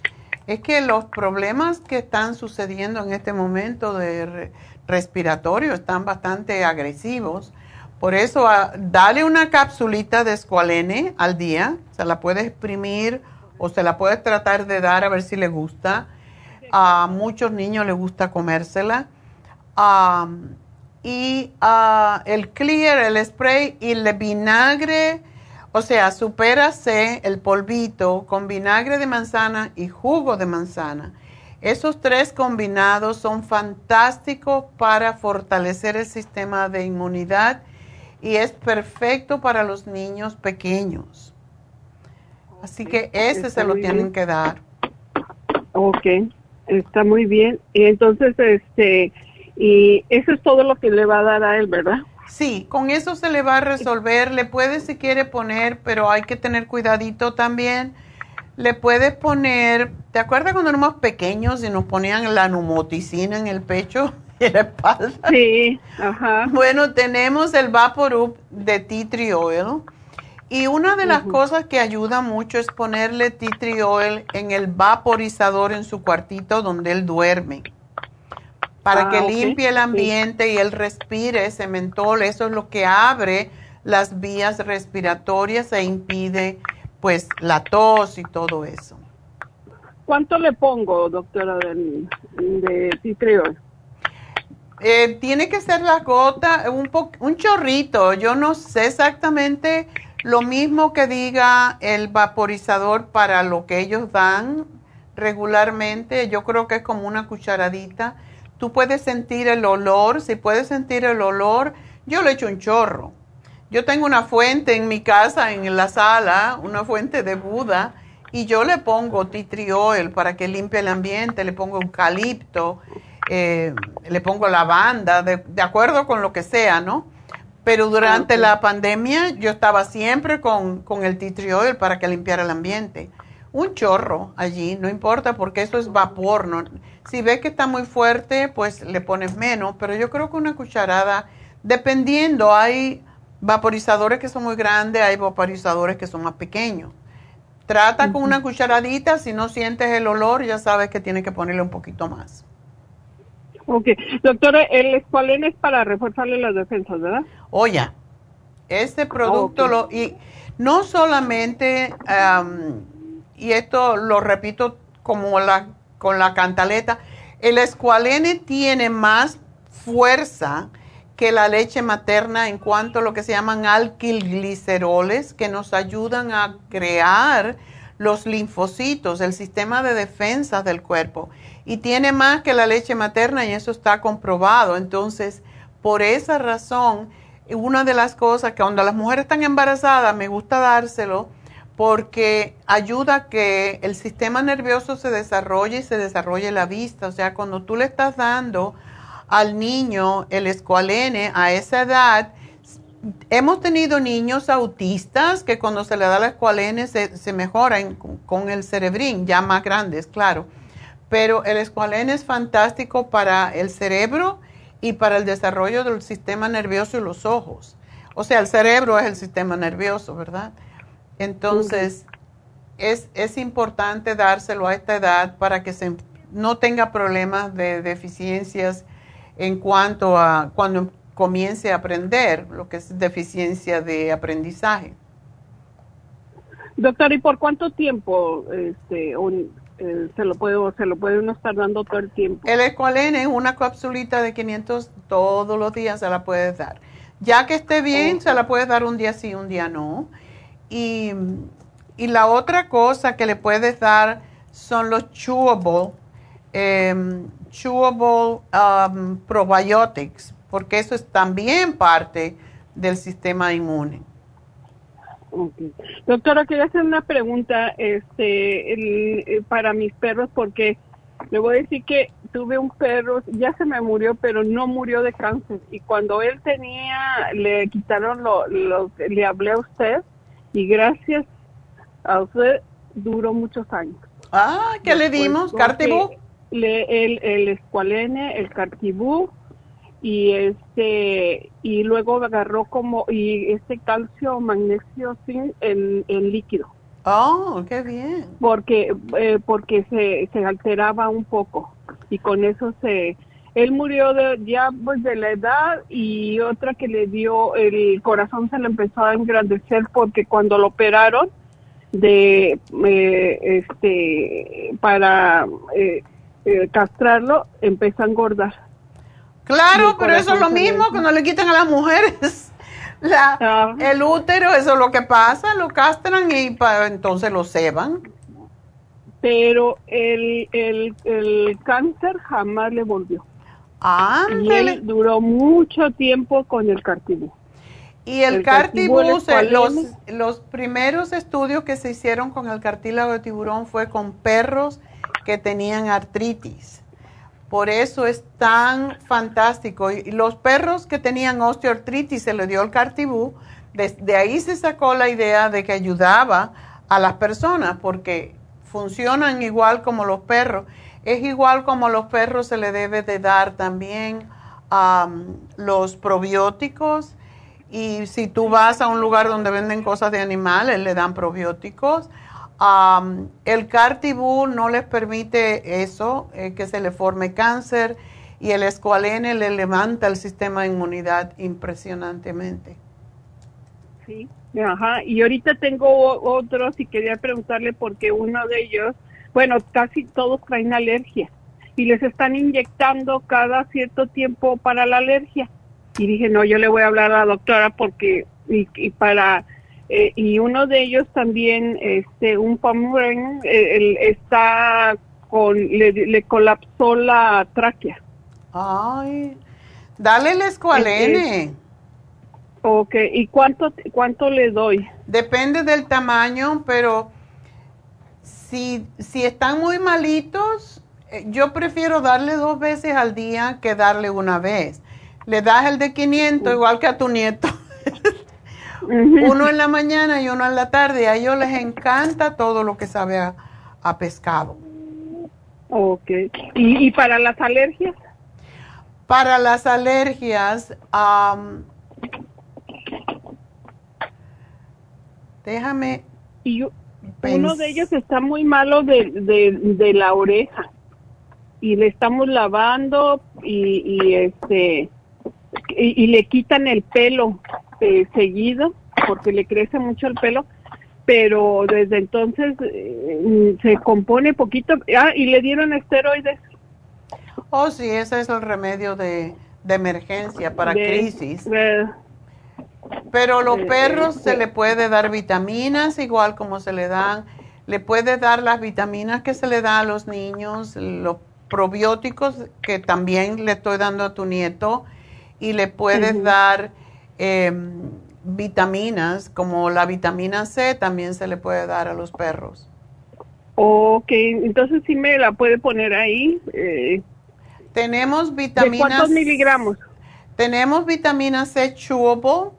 Es que los problemas que están sucediendo en este momento de respiratorio están bastante agresivos. Por eso, ah, dale una capsulita de escualene al día. Se la puedes exprimir o se la puedes tratar de dar a ver si le gusta. A muchos niños les gusta comérsela. y ah, el clear, el spray y el vinagre o sea, supérase el polvito con vinagre de manzana y jugo de manzana. Esos tres combinados son fantásticos para fortalecer el sistema de inmunidad y es perfecto para los niños pequeños. Así que ese se lo tienen que dar. Ok, está muy bien. Y entonces, este, y eso es todo lo que le va a dar a él, ¿verdad? Sí, con eso se le va a resolver. Le puedes si quiere poner, pero hay que tener cuidadito también. Le puedes poner, ¿te acuerdas cuando éramos pequeños y nos ponían la numoticina en el pecho *laughs* y en la espalda? Sí, ajá. Bueno, tenemos el Vaporub de tea tree oil. Y una de las cosas que ayuda mucho es ponerle tea tree oil en el vaporizador en su cuartito donde él duerme para que ah, limpie el ambiente y él respire ese mentol. Eso es lo que abre las vías respiratorias e impide pues la tos y todo eso. ¿Cuánto le pongo, doctora, de, de eh, tiene que ser la gota, un, un chorrito. Yo no sé exactamente lo mismo que diga el vaporizador para lo que ellos dan regularmente. Yo creo que es como una cucharadita Tú puedes sentir el olor, si puedes sentir el olor, yo le echo un chorro. Yo tengo una fuente en mi casa, en la sala, una fuente de Buda, y yo le pongo tea oil para que limpie el ambiente, le pongo eucalipto, eh, le pongo lavanda, de, de, acuerdo con lo que sea, ¿no? Pero durante la pandemia yo estaba siempre con, con el tea oil para que limpiara el ambiente. Un chorro allí, no importa porque eso es vapor, ¿no? Si ves que está muy fuerte, pues le pones menos, pero yo creo que una cucharada, dependiendo, hay vaporizadores que son muy grandes, hay vaporizadores que son más pequeños. Trata con una cucharadita, si no sientes el olor, ya sabes que tienes que ponerle un poquito más. Ok, doctora, el escualene es para reforzarle las defensas, ¿verdad? Oye, este producto lo... Y no solamente, y esto lo repito como la, con la cantaleta, el escualene tiene más fuerza que la leche materna en cuanto a lo que se llaman alquilgliceroles que nos ayudan a crear los linfocitos, el sistema de defensa del cuerpo. Y tiene más que la leche materna y eso está comprobado. Entonces, por esa razón, una de las cosas que cuando las mujeres están embarazadas me gusta dárselo porque ayuda a que el sistema nervioso se desarrolle y se desarrolle la vista. O sea, cuando tú le estás dando al niño el escualene a esa edad. Hemos tenido niños autistas que cuando se le da el escualene se, se mejoran con, el cerebrín, ya más grandes, claro. Pero el escualene es fantástico para el cerebro y para el desarrollo del sistema nervioso y los ojos. O sea, el cerebro es el sistema nervioso, ¿verdad? Entonces, es, es importante dárselo a esta edad para que se, no tenga problemas de deficiencias en cuanto a cuando comience a aprender, lo que es deficiencia de aprendizaje. Doctor, ¿y por cuánto tiempo este, eh, se lo puede se lo puede uno estar dando todo el tiempo? El Equalene es una capsulita de 500 todos los días se la puedes dar. Ya que esté bien, se la puedes dar un día sí, un día no. Y, y la otra cosa que le puedes dar son los chewable. Eh, chewable um, probiotics, porque eso es también parte del sistema inmune. Doctora, quería hacer una pregunta este, eh, para mis perros, porque le voy a decir que tuve un perro, ya se me murió, pero no murió de cáncer. Y cuando él tenía, le quitaron lo, le hablé a usted, y gracias a usted duró muchos años. Ah, ¿qué le dimos? ¿Cartibú? el, el escualene, el cartibú y este y luego agarró como y este calcio magnesio sin en, líquido. Oh, qué bien. Porque eh, porque se, se alteraba un poco y con eso se él murió de, ya pues de la edad y otra que le dio el corazón se le empezó a engrandecer porque cuando lo operaron de eh, este para eh, eh, castrarlo, empieza a engordar. Claro, pero eso es lo mismo que no le quitan a las mujeres. *laughs* La, ah. El útero, eso es lo que pasa, lo castran y entonces lo ceban. Pero el, el, el cáncer jamás le volvió. Ah, y él duró mucho tiempo con el cartibú. Y el, cartibú, los, los primeros estudios que se hicieron con el cartílago de tiburón fue con perros que tenían artritis. Por eso es tan fantástico. Y los perros que tenían osteoartritis se le dio el cartibú. Desde ahí se sacó la idea de que ayudaba a las personas porque funcionan igual como los perros. Es igual como a los perros se le debe de dar también los probióticos. Y si tú vas a un lugar donde venden cosas de animales, le dan probióticos el Cartibú no les permite eso, eh, que se le forme cáncer, y el escualene le levanta el sistema de inmunidad impresionantemente. Sí, ajá. Y ahorita tengo otros y quería preguntarle porque uno de ellos, bueno, casi todos traen alergia y les están inyectando cada cierto tiempo para la alergia. Y dije, no, yo le voy a hablar a la doctora porque, y para eh, y uno de ellos también, este, un Pomeranian, eh, está con, le, colapsó la tráquea. Ay, dale el escualene. ok, ¿y cuánto, cuánto le doy? Depende del tamaño, pero si, si están muy malitos, eh, yo prefiero darle dos veces al día que darle una vez. Le das el de 500 igual que a tu nieto. Uno en la mañana y uno en la tarde. A ellos les encanta todo lo que sabe a, pescado. Ok. ¿Y, para las alergias? Para las alergias, déjame. Y uno de ellos está muy malo de, la oreja y le estamos lavando y, este y, le quitan el pelo eh, seguido porque le crece mucho el pelo pero desde entonces eh, se compone poquito. Ah, y le dieron esteroides. Oh, sí, ese es el remedio de, emergencia para crisis. Pero los perros se le puede dar vitaminas igual como se le dan. Le puede dar las vitaminas que se le da a los niños, los probióticos que también le estoy dando a tu nieto y le puedes dar eh, vitaminas, como la vitamina C, también se le puede dar a los perros. Ok, entonces sí me la puede poner ahí. Eh, tenemos vitaminas. cuántos miligramos? Tenemos vitamina C chewable,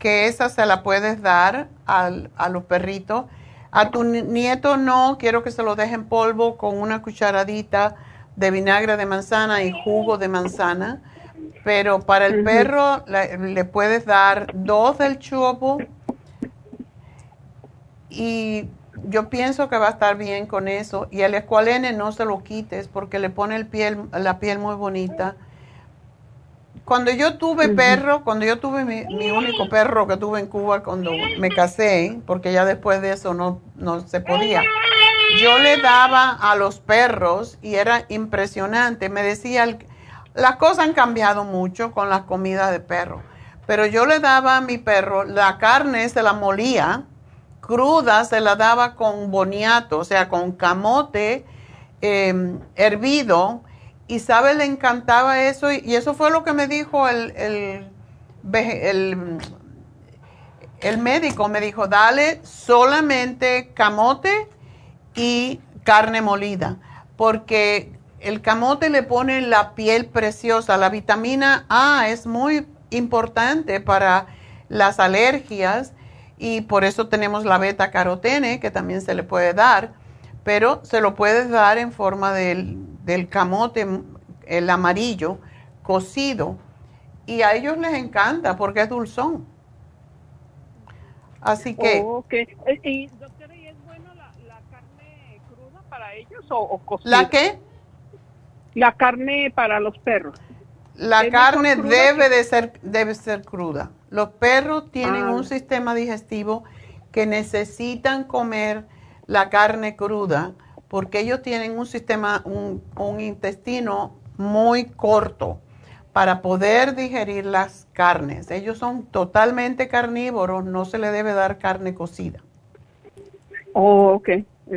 que esa se la puedes dar al, a los perritos. A tu nieto no, quiero que se lo deje en polvo con una cucharadita de vinagre de manzana y jugo de manzana pero para el perro le, puedes dar dos del chupo y yo pienso que va a estar bien con eso. Y el escualene no se lo quites porque le pone el piel, la piel muy bonita. Cuando yo tuve perro, cuando yo tuve mi, mi, único perro que tuve en Cuba cuando me casé, porque ya después de eso no, no se podía, yo le daba a los perros y era impresionante. Me decía el, las cosas han cambiado mucho con las comidas de perro, pero yo le daba a mi perro, la carne se la molía, cruda se la daba con boniato, o sea, con camote em, hervido, y sabe, le encantaba eso, y, eso fue lo que me dijo el, el, el, médico, me dijo, dale solamente camote y carne molida, porque el camote le pone la piel preciosa. La vitamina A es muy importante para las alergias y por eso tenemos la beta carotene que también se le puede dar, pero se lo puedes dar en forma del, camote, el amarillo, cocido. Y a ellos les encanta porque es dulzón. Así que... Oh, ¿Y, doctora, ¿y es la, carne cruda para ellos o, o cocida? ¿La qué? La carne para los perros. La carne debe de ser debe ser cruda. Los perros tienen ah. un sistema digestivo que necesitan comer la carne cruda porque ellos tienen un sistema, un, un intestino muy corto para poder digerir las carnes. Ellos son totalmente carnívoros, no se le debe dar carne cocida. Oh, ok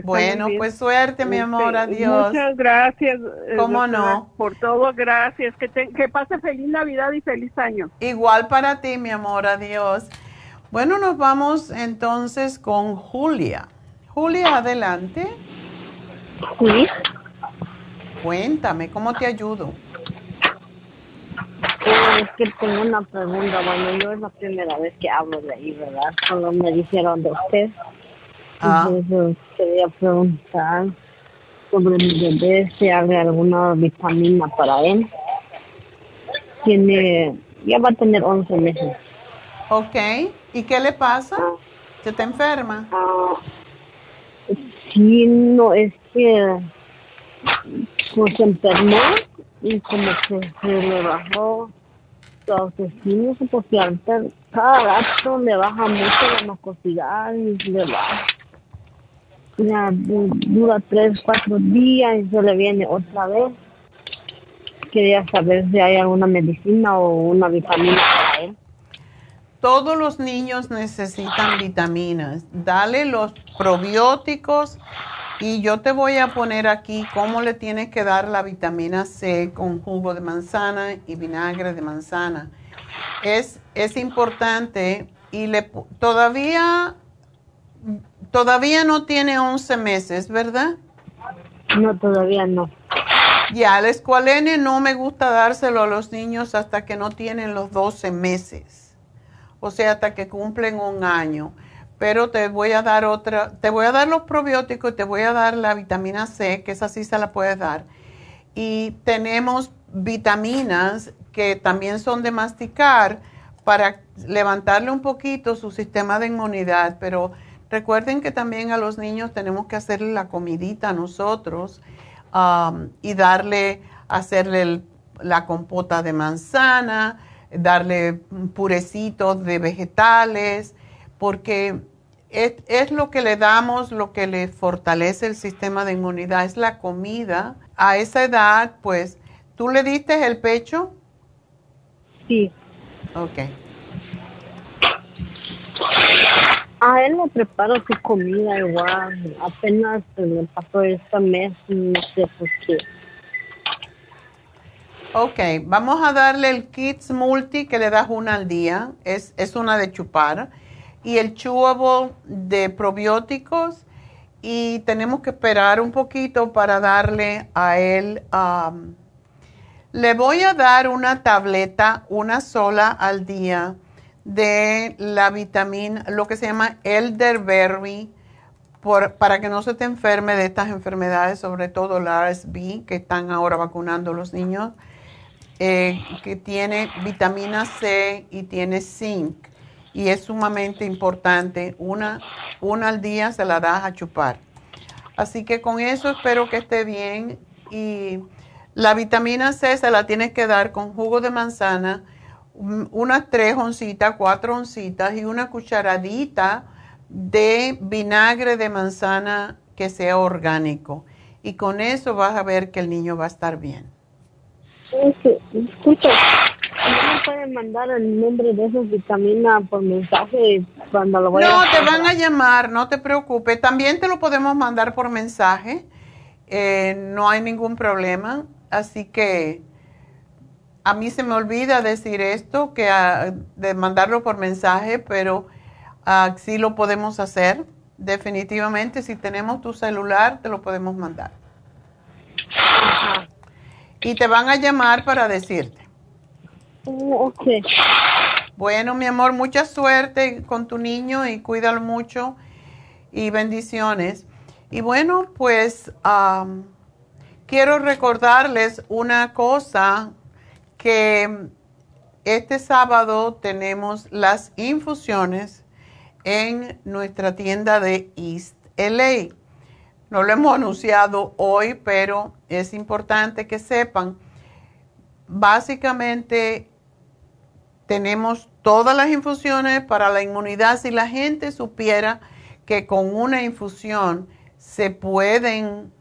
bueno, pues suerte, mi amor, adiós. Muchas gracias. Eh, ¿Cómo no? Por todo, gracias. Que, que pase feliz Navidad y feliz año. Igual para ti, mi amor, adiós. Bueno, nos vamos entonces con Julia. Julia, adelante. Sí. Cuéntame, ¿cómo te ayudo? Es que tengo una pregunta. Bueno, yo es la primera vez que hablo de ahí, ¿verdad? Solo me dijeron de usted. Ah. Entonces, quería preguntar sobre mi bebé si hay alguna vitamina para él. Tiene, ya va a tener 11 meses. Ok, ¿y qué le pasa? ¿Se está enferma? Ah, sí, no, es que pues, enfermó y como que se le bajó la autoestima, porque cada rato le baja mucho la mucosidad y le baja ya dura tres, cuatro días y se le viene otra vez. Quería saber si hay alguna medicina o una vitamina. Todos los niños necesitan vitaminas. Dale los probióticos y yo te voy a poner aquí cómo le tienes que dar la vitamina C con jugo de manzana y vinagre de manzana. Es, es importante y le, todavía Todavía no tiene 11 meses, ¿verdad? No, todavía no. Ya, el escualene no me gusta dárselo a los niños hasta que no tienen los 12 meses. O sea, hasta que cumplen un año. pero te voy a dar otra, te voy a dar los probióticos y te voy a dar la vitamina C, que esa sí se la puedes dar. Y tenemos vitaminas que también son de masticar para levantarle un poquito su sistema de inmunidad, pero recuerden que también a los niños tenemos que hacerle la comidita a nosotros um, y darle, hacerle la compota de manzana, darle purecitos de vegetales, porque es, es, lo que le damos, lo que le fortalece el sistema de inmunidad, es la comida. A esa edad, pues, ¿tú le diste el pecho? Sí. Ok. A él le preparo su comida igual. Apenas me pasó este mes, no sé por qué. Ok, vamos a darle el Kids Multi que le das una al día. Es, es una de chupar. Y el chewable de probióticos. Y tenemos que esperar un poquito para darle a él. Um, le voy a dar una tableta, una sola al día, de la vitamina, lo que se llama elderberry, por, para que no se te enferme de estas enfermedades, sobre todo la RSV, que están ahora vacunando los niños, eh, que tiene vitamina C y tiene zinc. Y es sumamente importante. Una, una al día se la das a chupar. Así que con eso espero que esté bien y la vitamina C se la tienes que dar con jugo de manzana, unas tres oncitas, cuatro oncitas y una cucharadita de vinagre de manzana que sea orgánico. Y con eso vas a ver que el niño va a estar bien. Escucha, ¿no me pueden mandar el nombre de esas vitaminas por mensaje cuando lo voy no, a... No, te van a llamar, no te preocupes. También te lo podemos mandar por mensaje. Eh, no hay ningún problema. Así que a mí se me olvida decir esto, que ah, de mandarlo por mensaje, pero uh, sí lo podemos hacer. Definitivamente, si tenemos tu celular, te lo podemos mandar. Y te van a llamar para decirte. Oh, ok. Bueno, mi amor, mucha suerte con tu niño y cuídalo mucho y bendiciones. Y bueno, pues quiero recordarles una cosa que este sábado tenemos las infusiones en nuestra tienda de East LA. No lo hemos anunciado hoy, pero es importante que sepan. Básicamente tenemos todas las infusiones para la inmunidad. Si la gente supiera que con una infusión se pueden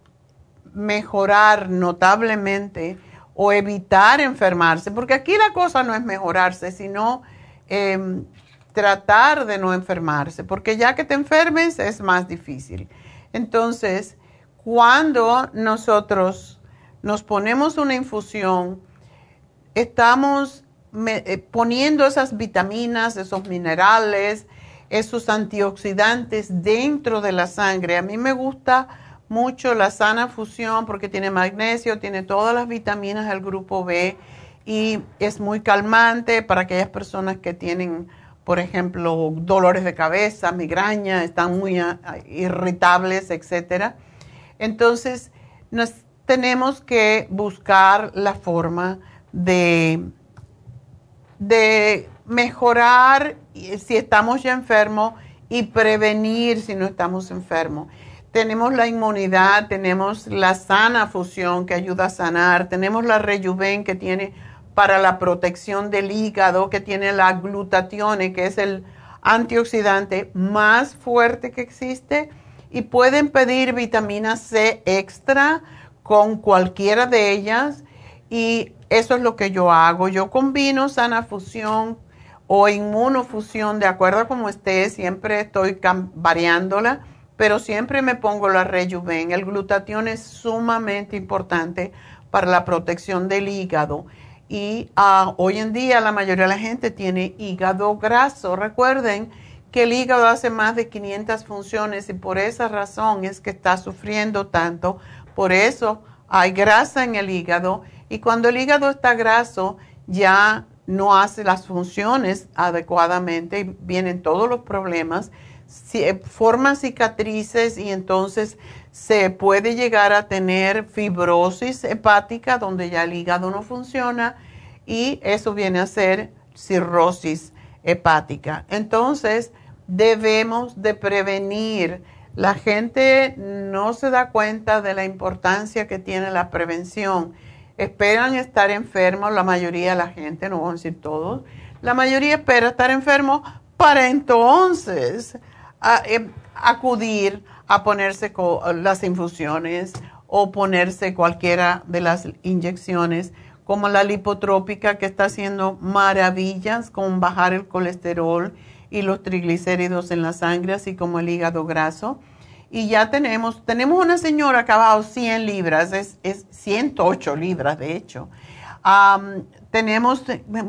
mejorar notablemente o evitar enfermarse, porque aquí la cosa no es mejorarse, sino em, tratar de no enfermarse, porque ya que te enfermes es más difícil. Entonces, cuando nosotros nos ponemos una infusión, estamos eh, poniendo esas vitaminas, esos minerales, esos antioxidantes dentro de la sangre. A mí me gusta mucho la sana fusión porque tiene magnesio, tiene todas las vitaminas del grupo B y es muy calmante para aquellas personas que tienen, por ejemplo, dolores de cabeza, migraña, están muy ah, irritables, etcétera. Entonces, nos tenemos que buscar la forma de, de mejorar si estamos ya enfermos y prevenir si no estamos enfermos tenemos la inmunidad, tenemos la sana fusión que ayuda a sanar, tenemos la rejuven que tiene para la protección del hígado, que tiene la glutatione, que es el antioxidante más fuerte que existe, y pueden pedir vitamina C extra con cualquiera de ellas, y eso es lo que yo hago. Yo combino sana fusión o inmunofusión, de acuerdo a como esté, siempre estoy variándola pero siempre me pongo la rejuven. El glutatión es sumamente importante para la protección del hígado. Y ah, hoy en día la mayoría de la gente tiene hígado graso. Recuerden que el hígado hace más de 500 funciones y por esa razón es que está sufriendo tanto. Por eso hay grasa en el hígado y cuando el hígado está graso ya no hace las funciones adecuadamente y vienen todos los problemas forma cicatrices y entonces se puede llegar a tener fibrosis hepática donde ya el hígado no funciona y eso viene a ser cirrosis hepática. Entonces, debemos de prevenir. La gente no se da cuenta de la importancia que tiene la prevención. Esperan estar enfermos, la mayoría de la gente, no voy a decir todos, la mayoría espera estar enfermo para entonces em, acudir a ponerse las infusiones o ponerse cualquiera de las inyecciones como la lipotrópica que está haciendo maravillas con bajar el colesterol y los triglicéridos en la sangre, así como el hígado graso. Y ya tenemos, tenemos una señora que ha bajado 100 libras, es, es 108 libras de hecho. tenemos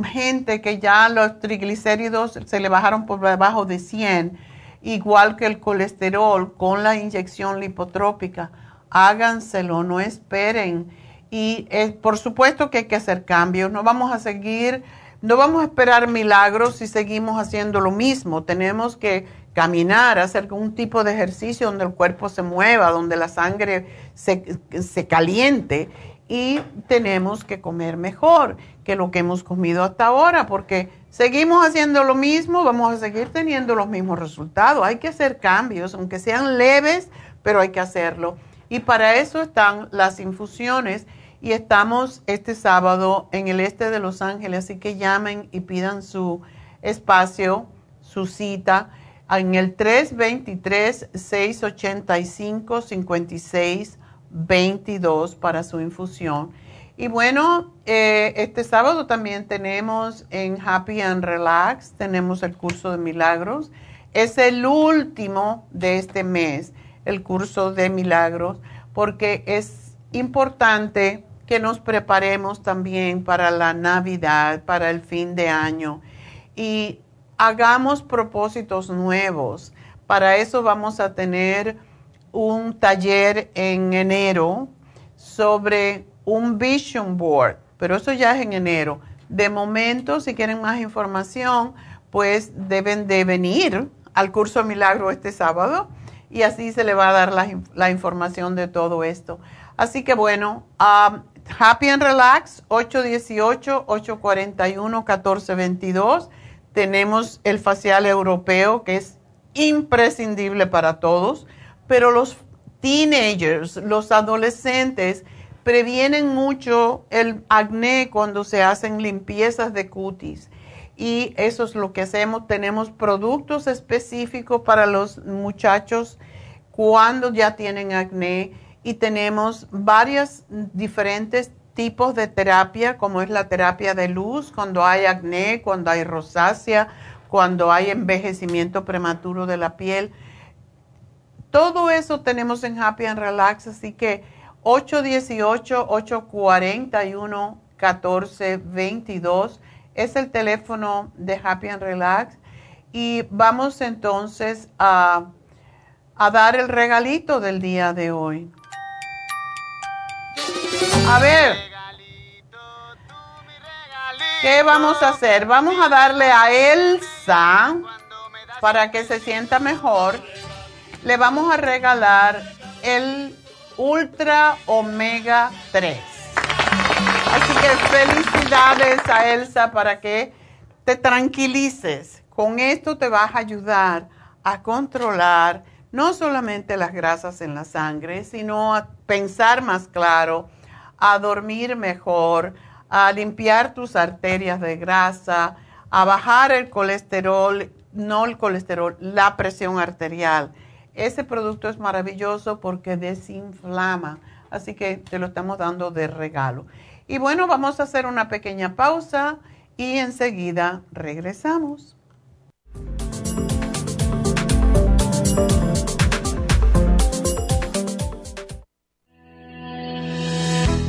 gente que ya los triglicéridos se le bajaron por debajo de 100, igual que el colesterol con la inyección lipotrópica. Háganselo, no esperen y eh, por supuesto que hay que hacer cambios. No vamos a seguir, no vamos a esperar milagros si seguimos haciendo lo mismo. Tenemos que caminar, hacer un tipo de ejercicio donde el cuerpo se mueva, donde la sangre se, se caliente y tenemos que comer mejor que lo que hemos comido hasta ahora, porque seguimos haciendo lo mismo, vamos a seguir teniendo los mismos resultados. Hay que hacer cambios, aunque sean leves, pero hay que hacerlo. Y para eso están las infusiones y estamos este sábado en el este de Los Ángeles, así que llamen y pidan su espacio, su cita en el 323-685-5622 para su infusión. Y bueno, eh, este sábado también tenemos en Happy and Relax, tenemos el curso de milagros. Es el último de este mes, el curso de milagros, porque es importante que nos preparemos también para la Navidad, para el fin de año y hagamos propósitos nuevos. Para eso vamos a tener un taller en enero sobre un vision board, pero eso ya es en enero. De momento, si quieren más información, pues deben de venir al curso Milagro este sábado y así se le va a dar la, información de todo esto. Así que bueno, um, Happy and Relax, 818-841-1422. Tenemos el facial europeo, que es imprescindible para todos, pero los teenagers, los adolescentes, previenen mucho el acné cuando se hacen limpiezas de cutis. Y eso es lo que hacemos. Tenemos productos específicos para los muchachos cuando ya tienen acné y tenemos varios diferentes tipos de terapia, como es la terapia de luz, cuando hay acné, cuando hay rosácea, cuando hay envejecimiento prematuro de la piel. Todo eso tenemos en Happy and Relax, así que 818-841-1422 es el teléfono de Happy and Relax. Y vamos entonces a, a dar el regalito del día de hoy. A ver. ¿Qué vamos a hacer? Vamos a darle a Elsa para que se sienta mejor. Le vamos a regalar el Ultra Omega 3. Así que felicidades a Elsa para que te tranquilices. Con esto te vas a ayudar a controlar no solamente las grasas en la sangre, sino a pensar más claro a dormir mejor, a limpiar tus arterias de grasa, a bajar el colesterol, no el colesterol, la presión arterial. Ese producto es maravilloso porque desinflama, así que te lo estamos dando de regalo. Y bueno, vamos a hacer una pequeña pausa y enseguida regresamos.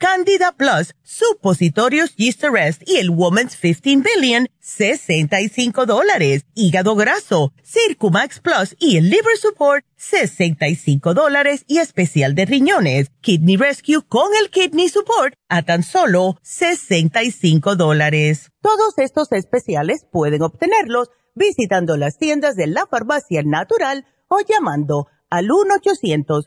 Candida Plus, supositorios Yeast Arrest y el Woman's 15 Billion, 65 dólares. Hígado graso, Circumax Plus y el Liver Support, 65 dólares y especial de riñones, Kidney Rescue con el Kidney Support a tan solo 65 dólares. Todos estos especiales pueden obtenerlos visitando las tiendas de la farmacia natural o llamando al 1 800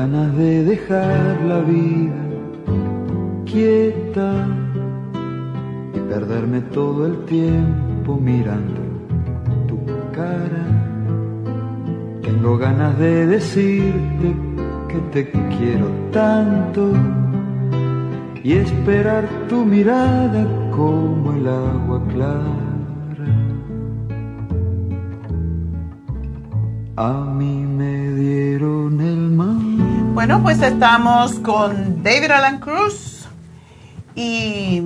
Ganas de dejar la vida quieta y perderme todo el tiempo mirando tu cara. Tengo ganas de decirte que te quiero tanto y esperar tu mirada como el agua clara. A Bueno, pues estamos con David Alan Cruz y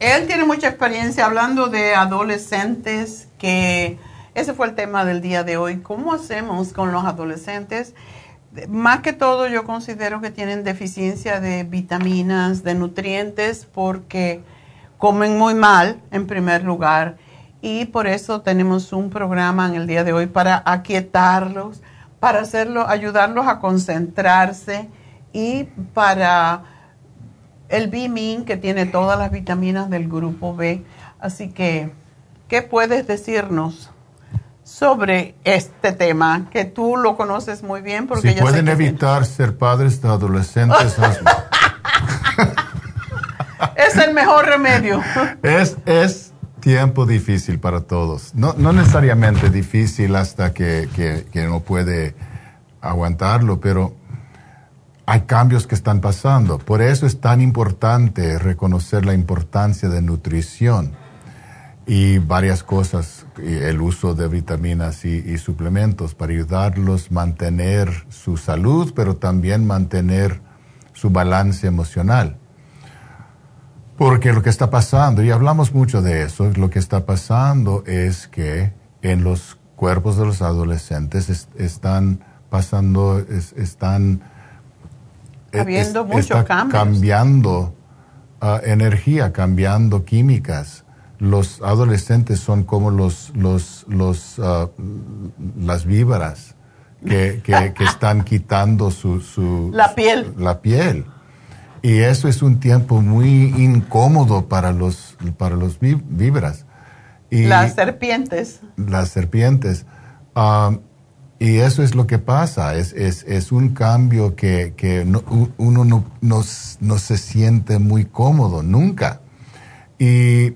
él tiene mucha experiencia hablando de adolescentes, que ese fue el tema del día de hoy. ¿Cómo hacemos con los adolescentes? Más que todo yo considero que tienen deficiencia de vitaminas, de nutrientes, porque comen muy mal en primer lugar y por eso tenemos un programa en el día de hoy para aquietarlos, para hacerlo, ayudarlos a concentrarse y para el B-Min que tiene todas las vitaminas del grupo B. Así que, ¿qué puedes decirnos sobre este tema que tú lo conoces muy bien? Porque si pueden evitar ser padres de adolescentes, *laughs* es el mejor remedio. es, es tiempo difícil para todos. No, no necesariamente difícil hasta que, que, no puede aguantarlo, pero hay cambios que están pasando. Por eso es tan importante reconocer la importancia de nutrición y varias cosas, el uso de vitaminas y, suplementos para ayudarlos a mantener su salud, pero también mantener su balance emocional. Porque lo que está pasando, y hablamos mucho de eso, lo que está pasando es que en los cuerpos de los adolescentes están pasando, están Habiendo mucho cambiando ah, energía, cambiando químicas. Los adolescentes son como los, los, los, ah, las víboras que, que, que, están quitando su, su, la piel. la piel Y eso es un tiempo muy incómodo para los, para los víboras. Y las serpientes. Las serpientes. Um, y eso es lo que pasa, es, es, es un cambio que, que uno no, no, no, se siente muy cómodo, nunca. Y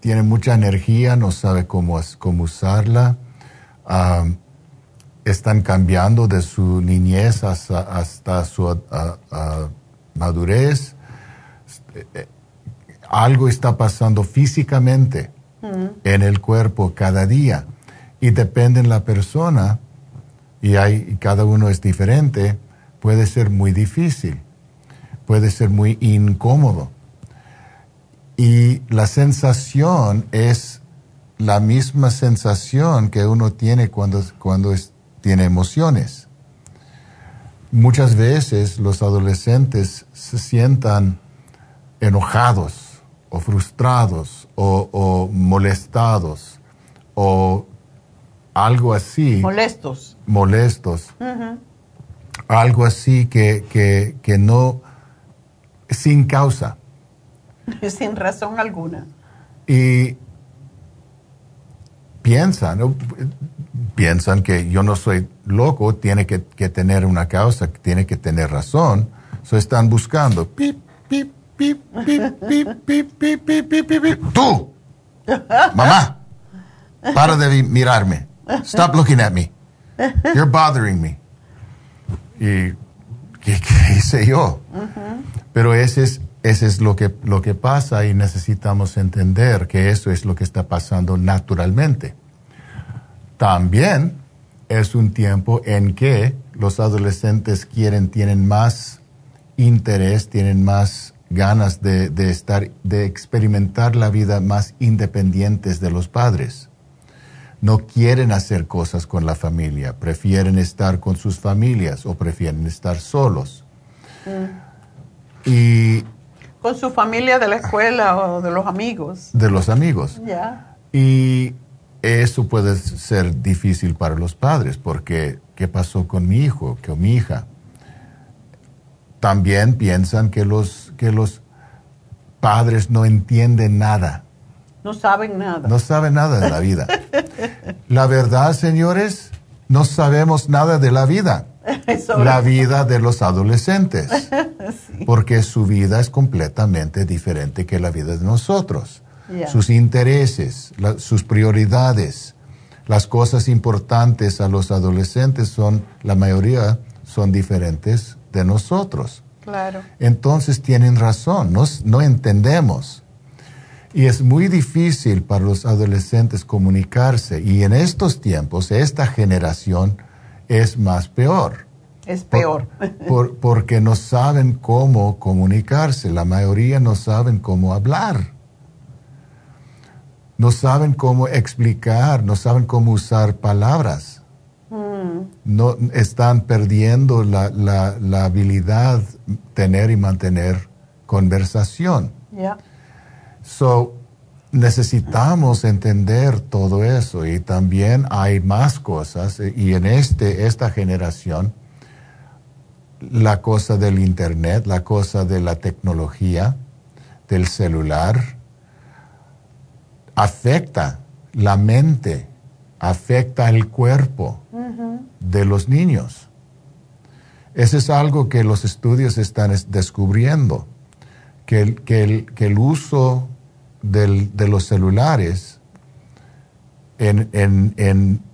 tiene mucha energía, no sabe cómo, cómo usarla. Um, están cambiando de su niñez hasta, su madurez. Algo está pasando físicamente mm. en el cuerpo cada día y depende de la persona y, hay, cada uno es diferente, puede ser muy difícil, puede ser muy incómodo. Y la sensación es la misma sensación que uno tiene cuando, cuando tiene emociones. Muchas veces los adolescentes se sientan enojados o frustrados o, molestados o algo así. Molestos. Molestos. Algo así que, que, que no, sin causa. *laughs* Sin razón alguna. Y piensan, piensan que yo no soy loco, tiene que, tener una causa, tiene que tener razón. So están buscando. Pip, pip, pip, pip, pip, pip, Tú, mamá, para de mirarme. Stop looking at me. You're bothering me. Y ¿qué, hice yo? Pero ese es, ese es lo, que, lo que pasa y necesitamos entender que eso es lo que está pasando naturalmente. También es un tiempo en que los adolescentes quieren, tienen más interés, tienen más ganas de, estar, de experimentar la vida más independientes de los padres. No quieren hacer cosas con la familia, prefieren estar con sus familias o prefieren estar solos. Mm. Y con su familia de la escuela o de los amigos. De los amigos. Ya. Y eso puede ser difícil para los padres, porque ¿qué pasó con mi hijo, con mi hija? También piensan que los, que los padres no entienden nada. No saben nada. No saben nada de la vida. la verdad, señores, no sabemos nada de la vida. la vida de los adolescentes. *laughs* Porque su vida es completamente diferente que la vida de nosotros sus intereses, sus prioridades. Las cosas importantes a los adolescentes son, la mayoría son diferentes de nosotros. Claro. Entonces tienen razón, no, entendemos. Y es muy difícil para los adolescentes comunicarse. Y en estos tiempos, esta generación es más peor. Es peor. *laughs* porque no saben cómo comunicarse. La mayoría no saben cómo hablar no saben cómo explicar, no saben cómo usar palabras. Mm. No, están perdiendo la, la, habilidad tener y mantener conversación. So, necesitamos entender todo eso y también hay más cosas y en este, esta generación, la cosa del Internet, la cosa de la tecnología, del celular, afecta la mente, afecta el cuerpo de los niños. Eso es algo que los estudios están descubriendo, que el, que el, uso de los celulares en,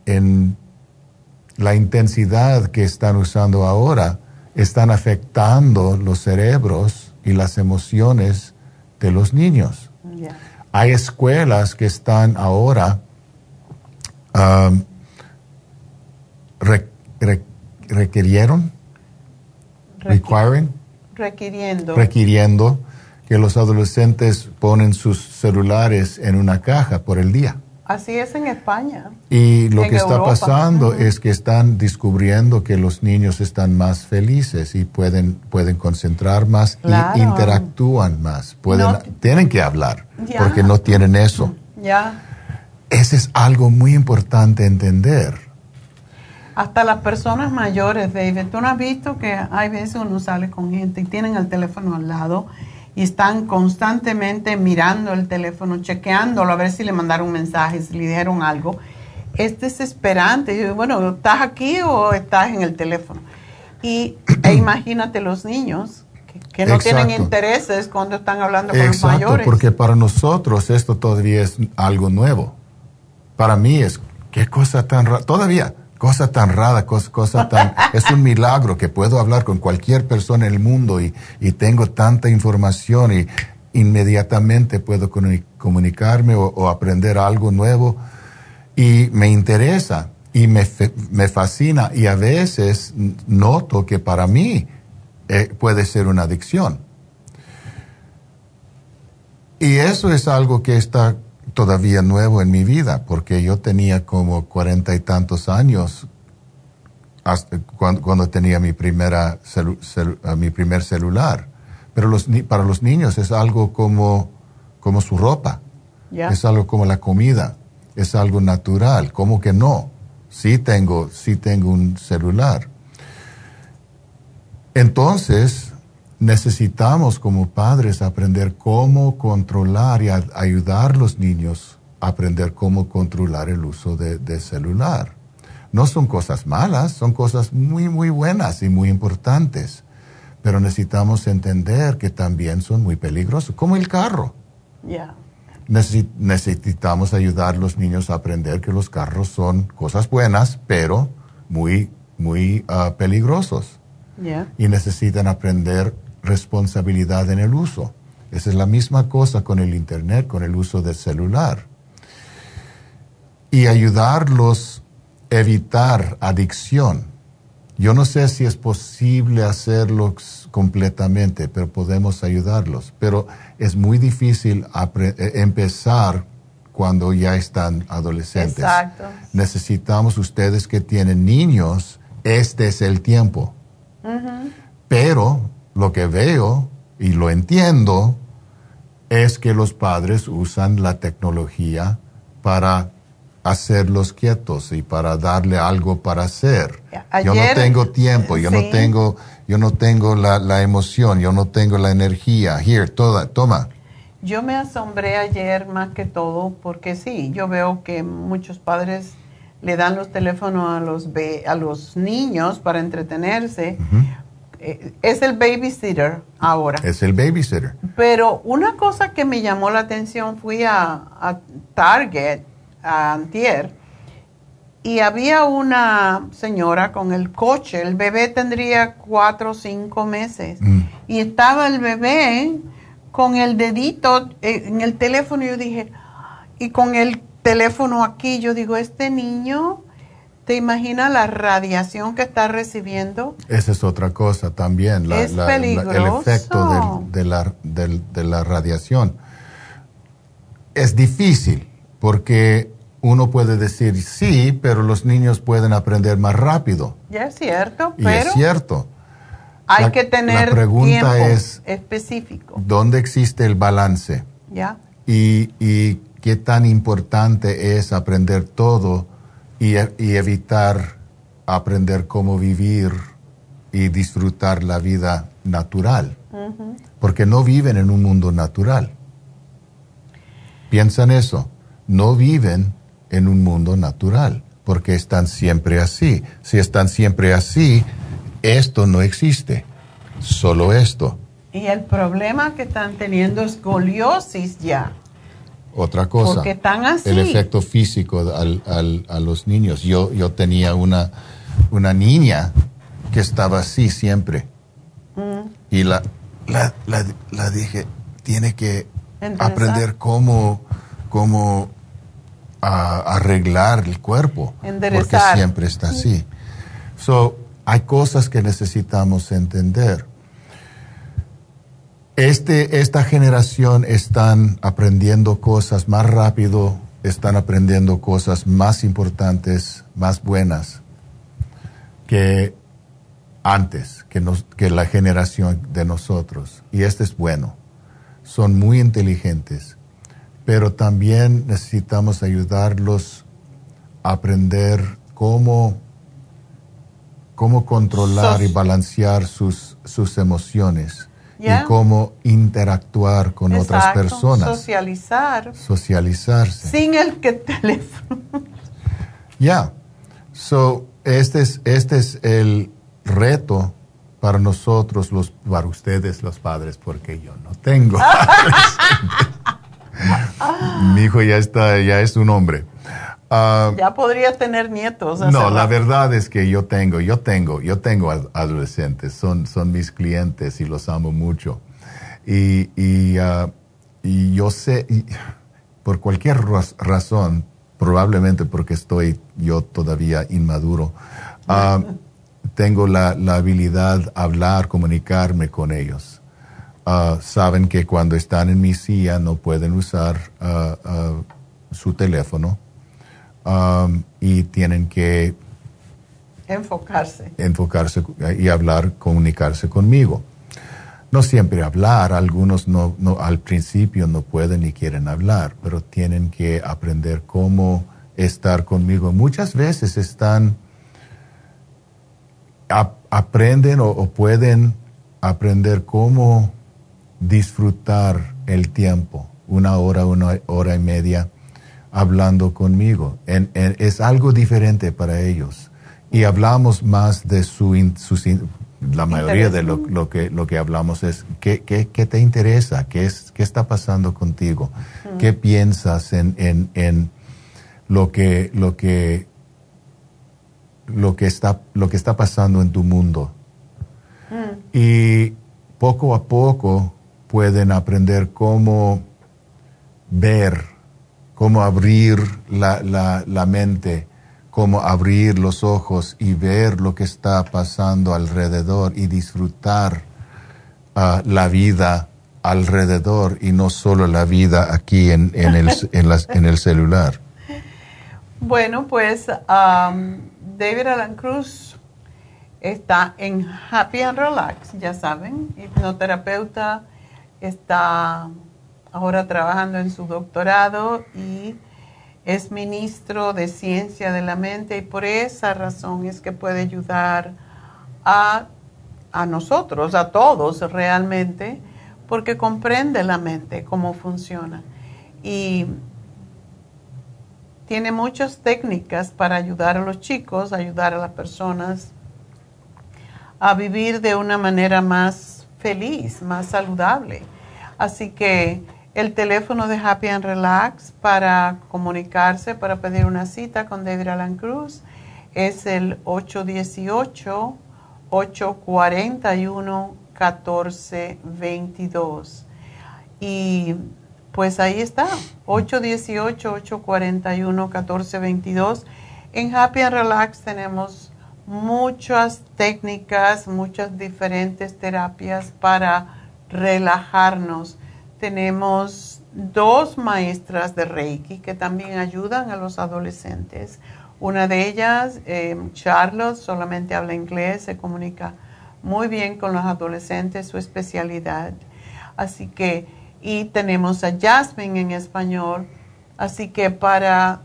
en, la intensidad que están usando ahora están afectando los cerebros y las emociones de los niños. Hay escuelas que están ahora um, requirieron, requiriendo. requiriendo que los adolescentes ponen sus celulares en una caja por el día. Así es en España. Y lo que está pasando es que están descubriendo que los niños están más felices y pueden, pueden concentrar más y interactúan más. Pueden, tienen que hablar porque no tienen eso. Ya. Ese es algo muy importante entender. Hasta las personas mayores, David, tú no has visto que hay veces uno sale con gente y tienen el teléfono al lado y están constantemente mirando el teléfono, chequeándolo a ver si le mandaron un mensaje, si le dijeron algo. Es desesperante. Bueno, ¿estás aquí o estás en el teléfono? Y e imagínate los niños que, no tienen intereses cuando están hablando con los mayores. Porque para nosotros esto todavía es algo nuevo. Para mí es, qué cosa tan rara, todavía cosa tan rara, cosa, tan... *laughs* es un milagro que puedo hablar con cualquier persona en el mundo y, tengo tanta información y inmediatamente puedo comunicarme o, aprender algo nuevo y me interesa y me, me, fascina y a veces noto que para mí eh, puede ser una adicción. Y eso es algo que está todavía nuevo en mi vida, porque yo tenía como cuarenta y tantos años cuando, tenía mi, primera eh, mi primer celular. Pero los, para los niños es algo como, como su ropa, es algo como la comida, es algo natural, como que no. Sí tengo, sí tengo un celular. Entonces, necesitamos como padres aprender cómo controlar y ayudar a los niños a aprender cómo controlar el uso de, celular. No son cosas malas, son cosas muy, muy buenas y muy importantes, pero necesitamos entender que también son muy peligrosos, como el carro. necesitamos ayudar a los niños a aprender que los carros son cosas buenas, pero muy, muy ah, peligrosos. Y necesitan aprender responsabilidad en el uso. Esa es la misma cosa con el Internet, con el uso del celular. Y ayudarlos a evitar adicción. Yo no sé si es posible hacerlo completamente, pero podemos ayudarlos. Pero es muy difícil eh, empezar cuando ya están adolescentes. Exacto. Necesitamos ustedes que tienen niños, este es el tiempo. Pero lo que veo y lo entiendo es que los padres usan la tecnología para hacerlos quietos y para darle algo para hacer. yo no tengo tiempo, yo no tengo, yo no tengo la, la, emoción, yo no tengo la energía. Here, toda, toma. Yo me asombré ayer más que todo porque sí, yo veo que muchos padres le dan los teléfonos a los, a los niños para entretenerse, es el babysitter ahora. Es el babysitter. Pero una cosa que me llamó la atención, fui a, Target, a Antier, y había una señora con el coche, el bebé tendría cuatro o cinco meses, mm. y estaba el bebé con el dedito en el teléfono, y yo dije, y con el teléfono aquí, yo digo, este niño ¿Te imaginas la radiación que está recibiendo? Esa es otra cosa también, la, es peligroso. el efecto de, la, de la radiación. Es difícil porque uno puede decir sí, pero los niños pueden aprender más rápido. Ya es cierto, y es cierto. Hay que tener la pregunta es, específico. ¿Dónde existe el balance? Ya. Y, y qué tan importante es aprender todo y, evitar aprender cómo vivir y disfrutar la vida natural, porque no viven en un mundo natural. Piensan eso, no viven en un mundo natural, porque están siempre así. Si están siempre así, esto no existe, solo esto. Y el problema que están teniendo es escoliosis ya. Otra cosa, el efecto físico a los niños. Yo, yo tenía una, una niña que estaba así siempre. Mm. Y la, la, dije, tiene que aprender cómo, cómo arreglar el cuerpo. Porque siempre está así. So, hay cosas que necesitamos entender. Este, esta generación están aprendiendo cosas más rápido, están aprendiendo cosas más importantes, más buenas que antes, que, que la generación de nosotros. Y este es bueno. Son muy inteligentes, pero también necesitamos ayudarlos a aprender cómo cómo controlar y balancear sus, sus emociones y cómo interactuar con otras personas. Socializar. Socializarse. Sin el que teléfono. *laughs* Ya. So, este es, este es el reto para nosotros, los, para ustedes los padres, porque yo no tengo. *laughs* *laughs* Mi hijo ya está, ya es un hombre. Ah, ya podría tener nietos. No, la verdad es que yo tengo, yo tengo, yo tengo adolescentes, son, son mis clientes y los amo mucho. Y, y, ah, yo sé, por cualquier razón, probablemente porque estoy yo todavía inmaduro, ah, *laughs* tengo la, la, habilidad de hablar, comunicarme con ellos. saben que cuando están en mi silla no pueden usar su teléfono Um, y tienen que enfocarse. Enfocarse y hablar, comunicarse conmigo. No siempre hablar, algunos no, no, al principio no pueden ni quieren hablar, pero tienen que aprender cómo estar conmigo. Muchas veces están, aprenden o, o pueden aprender cómo disfrutar el tiempo, una hora, una hora y media hablando conmigo. es algo diferente para ellos. Y hablamos más de su, la mayoría de lo, que, lo que hablamos es qué, qué, qué te interesa, qué, es, qué está pasando contigo, qué piensas en, en, en, lo que, lo que, lo que está, lo que está pasando en tu mundo. Y poco a poco pueden aprender cómo ver cómo abrir la, la, la, mente, cómo abrir los ojos y ver lo que está pasando alrededor y disfrutar uh, la vida alrededor y no solo la vida aquí en, en, el, *laughs* en, las, en el celular. Bueno, pues um, David Alan Cruz está en Happy and Relax, ya saben, hipnoterapeuta, está ahora trabajando en su doctorado y es ministro de ciencia de la mente y por esa razón es que puede ayudar a, a nosotros, a todos realmente, porque comprende la mente, cómo funciona. Y tiene muchas técnicas para ayudar a los chicos, ayudar a las personas a vivir de una manera más feliz, más saludable. Así que el teléfono de Happy and Relax para comunicarse, para pedir una cita con David Alan Cruz es el 818-841-1422. Y pues ahí está, 818-841-1422. En Happy and Relax tenemos muchas técnicas, muchas diferentes terapias para relajarnos tenemos dos maestras de Reiki que también ayudan a los adolescentes. Una de ellas, eh, Charlotte, solamente habla inglés, se comunica muy bien con los adolescentes, su especialidad. Así que, y tenemos a Jasmine en español. Así que para,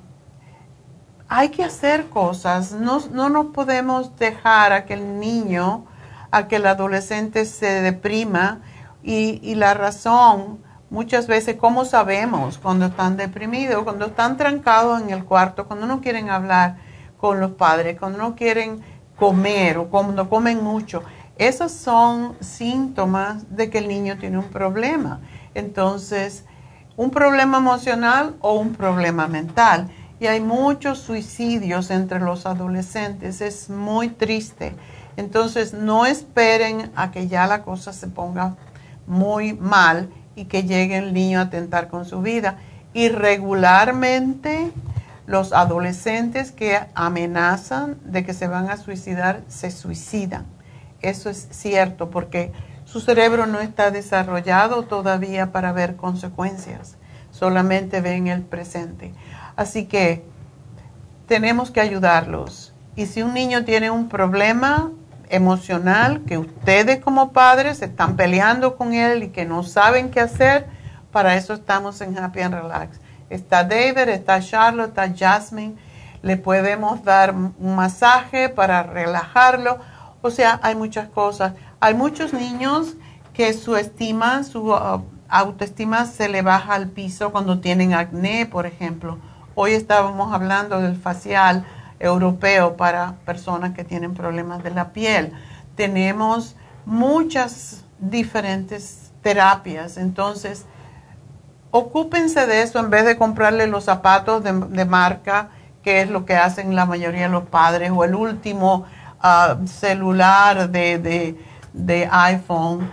hay que hacer cosas, no, no nos podemos dejar a que el niño, a que el adolescente se deprima y, y la razón Muchas veces, ¿cómo sabemos cuando están deprimidos, cuando están trancados en el cuarto, cuando no quieren hablar con los padres, cuando no quieren comer o cuando comen mucho? Esos son síntomas de que el niño tiene un problema. Entonces, un problema emocional o un problema mental. Y hay muchos suicidios entre los adolescentes. Es muy triste. Entonces, no esperen a que ya la cosa se ponga muy mal y que llegue el niño a tentar con su vida. Y regularmente los adolescentes que amenazan de que se van a suicidar se suicidan. Eso es cierto porque su cerebro no está desarrollado todavía para ver consecuencias, solamente ven el presente. Así que tenemos que ayudarlos. Y si un niño tiene un problema, emocional que ustedes como padres están peleando con él y que no saben qué hacer, para eso estamos en Happy and Relax. Está David, está Charlotte, está Jasmine. le podemos dar un masaje para relajarlo. O sea, hay muchas cosas. Hay muchos niños que su estima, su uh, autoestima se le baja al piso cuando tienen acné, por ejemplo. Hoy estábamos hablando del facial europeo para personas que tienen problemas de la piel. Tenemos muchas diferentes terapias, entonces ocúpense de eso en vez de comprarle los zapatos de, marca, que es lo que hacen la mayoría de los padres, o el último ah, celular de, de iPhone.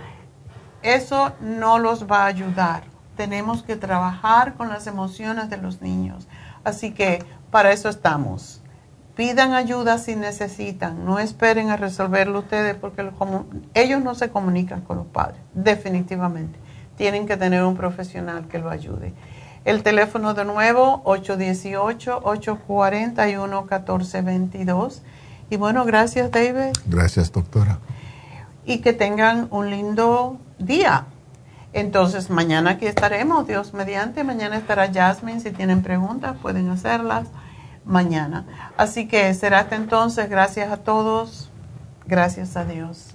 Eso no los va a ayudar. Tenemos que trabajar con las emociones de los niños. Así que para eso estamos. Pidan ayuda si necesitan. No esperen a resolverlo ustedes porque ellos no se comunican con los padres, definitivamente tienen que tener un profesional que lo ayude. El teléfono de nuevo, 818-841-1422. Y bueno, gracias David. Gracias doctora. Y que tengan un lindo día. Entonces, mañana aquí estaremos, Dios mediante. Mañana estará Jasmine. Si tienen preguntas, pueden hacerlas mañana. Así que será hasta entonces. Gracias a todos. Gracias a Dios.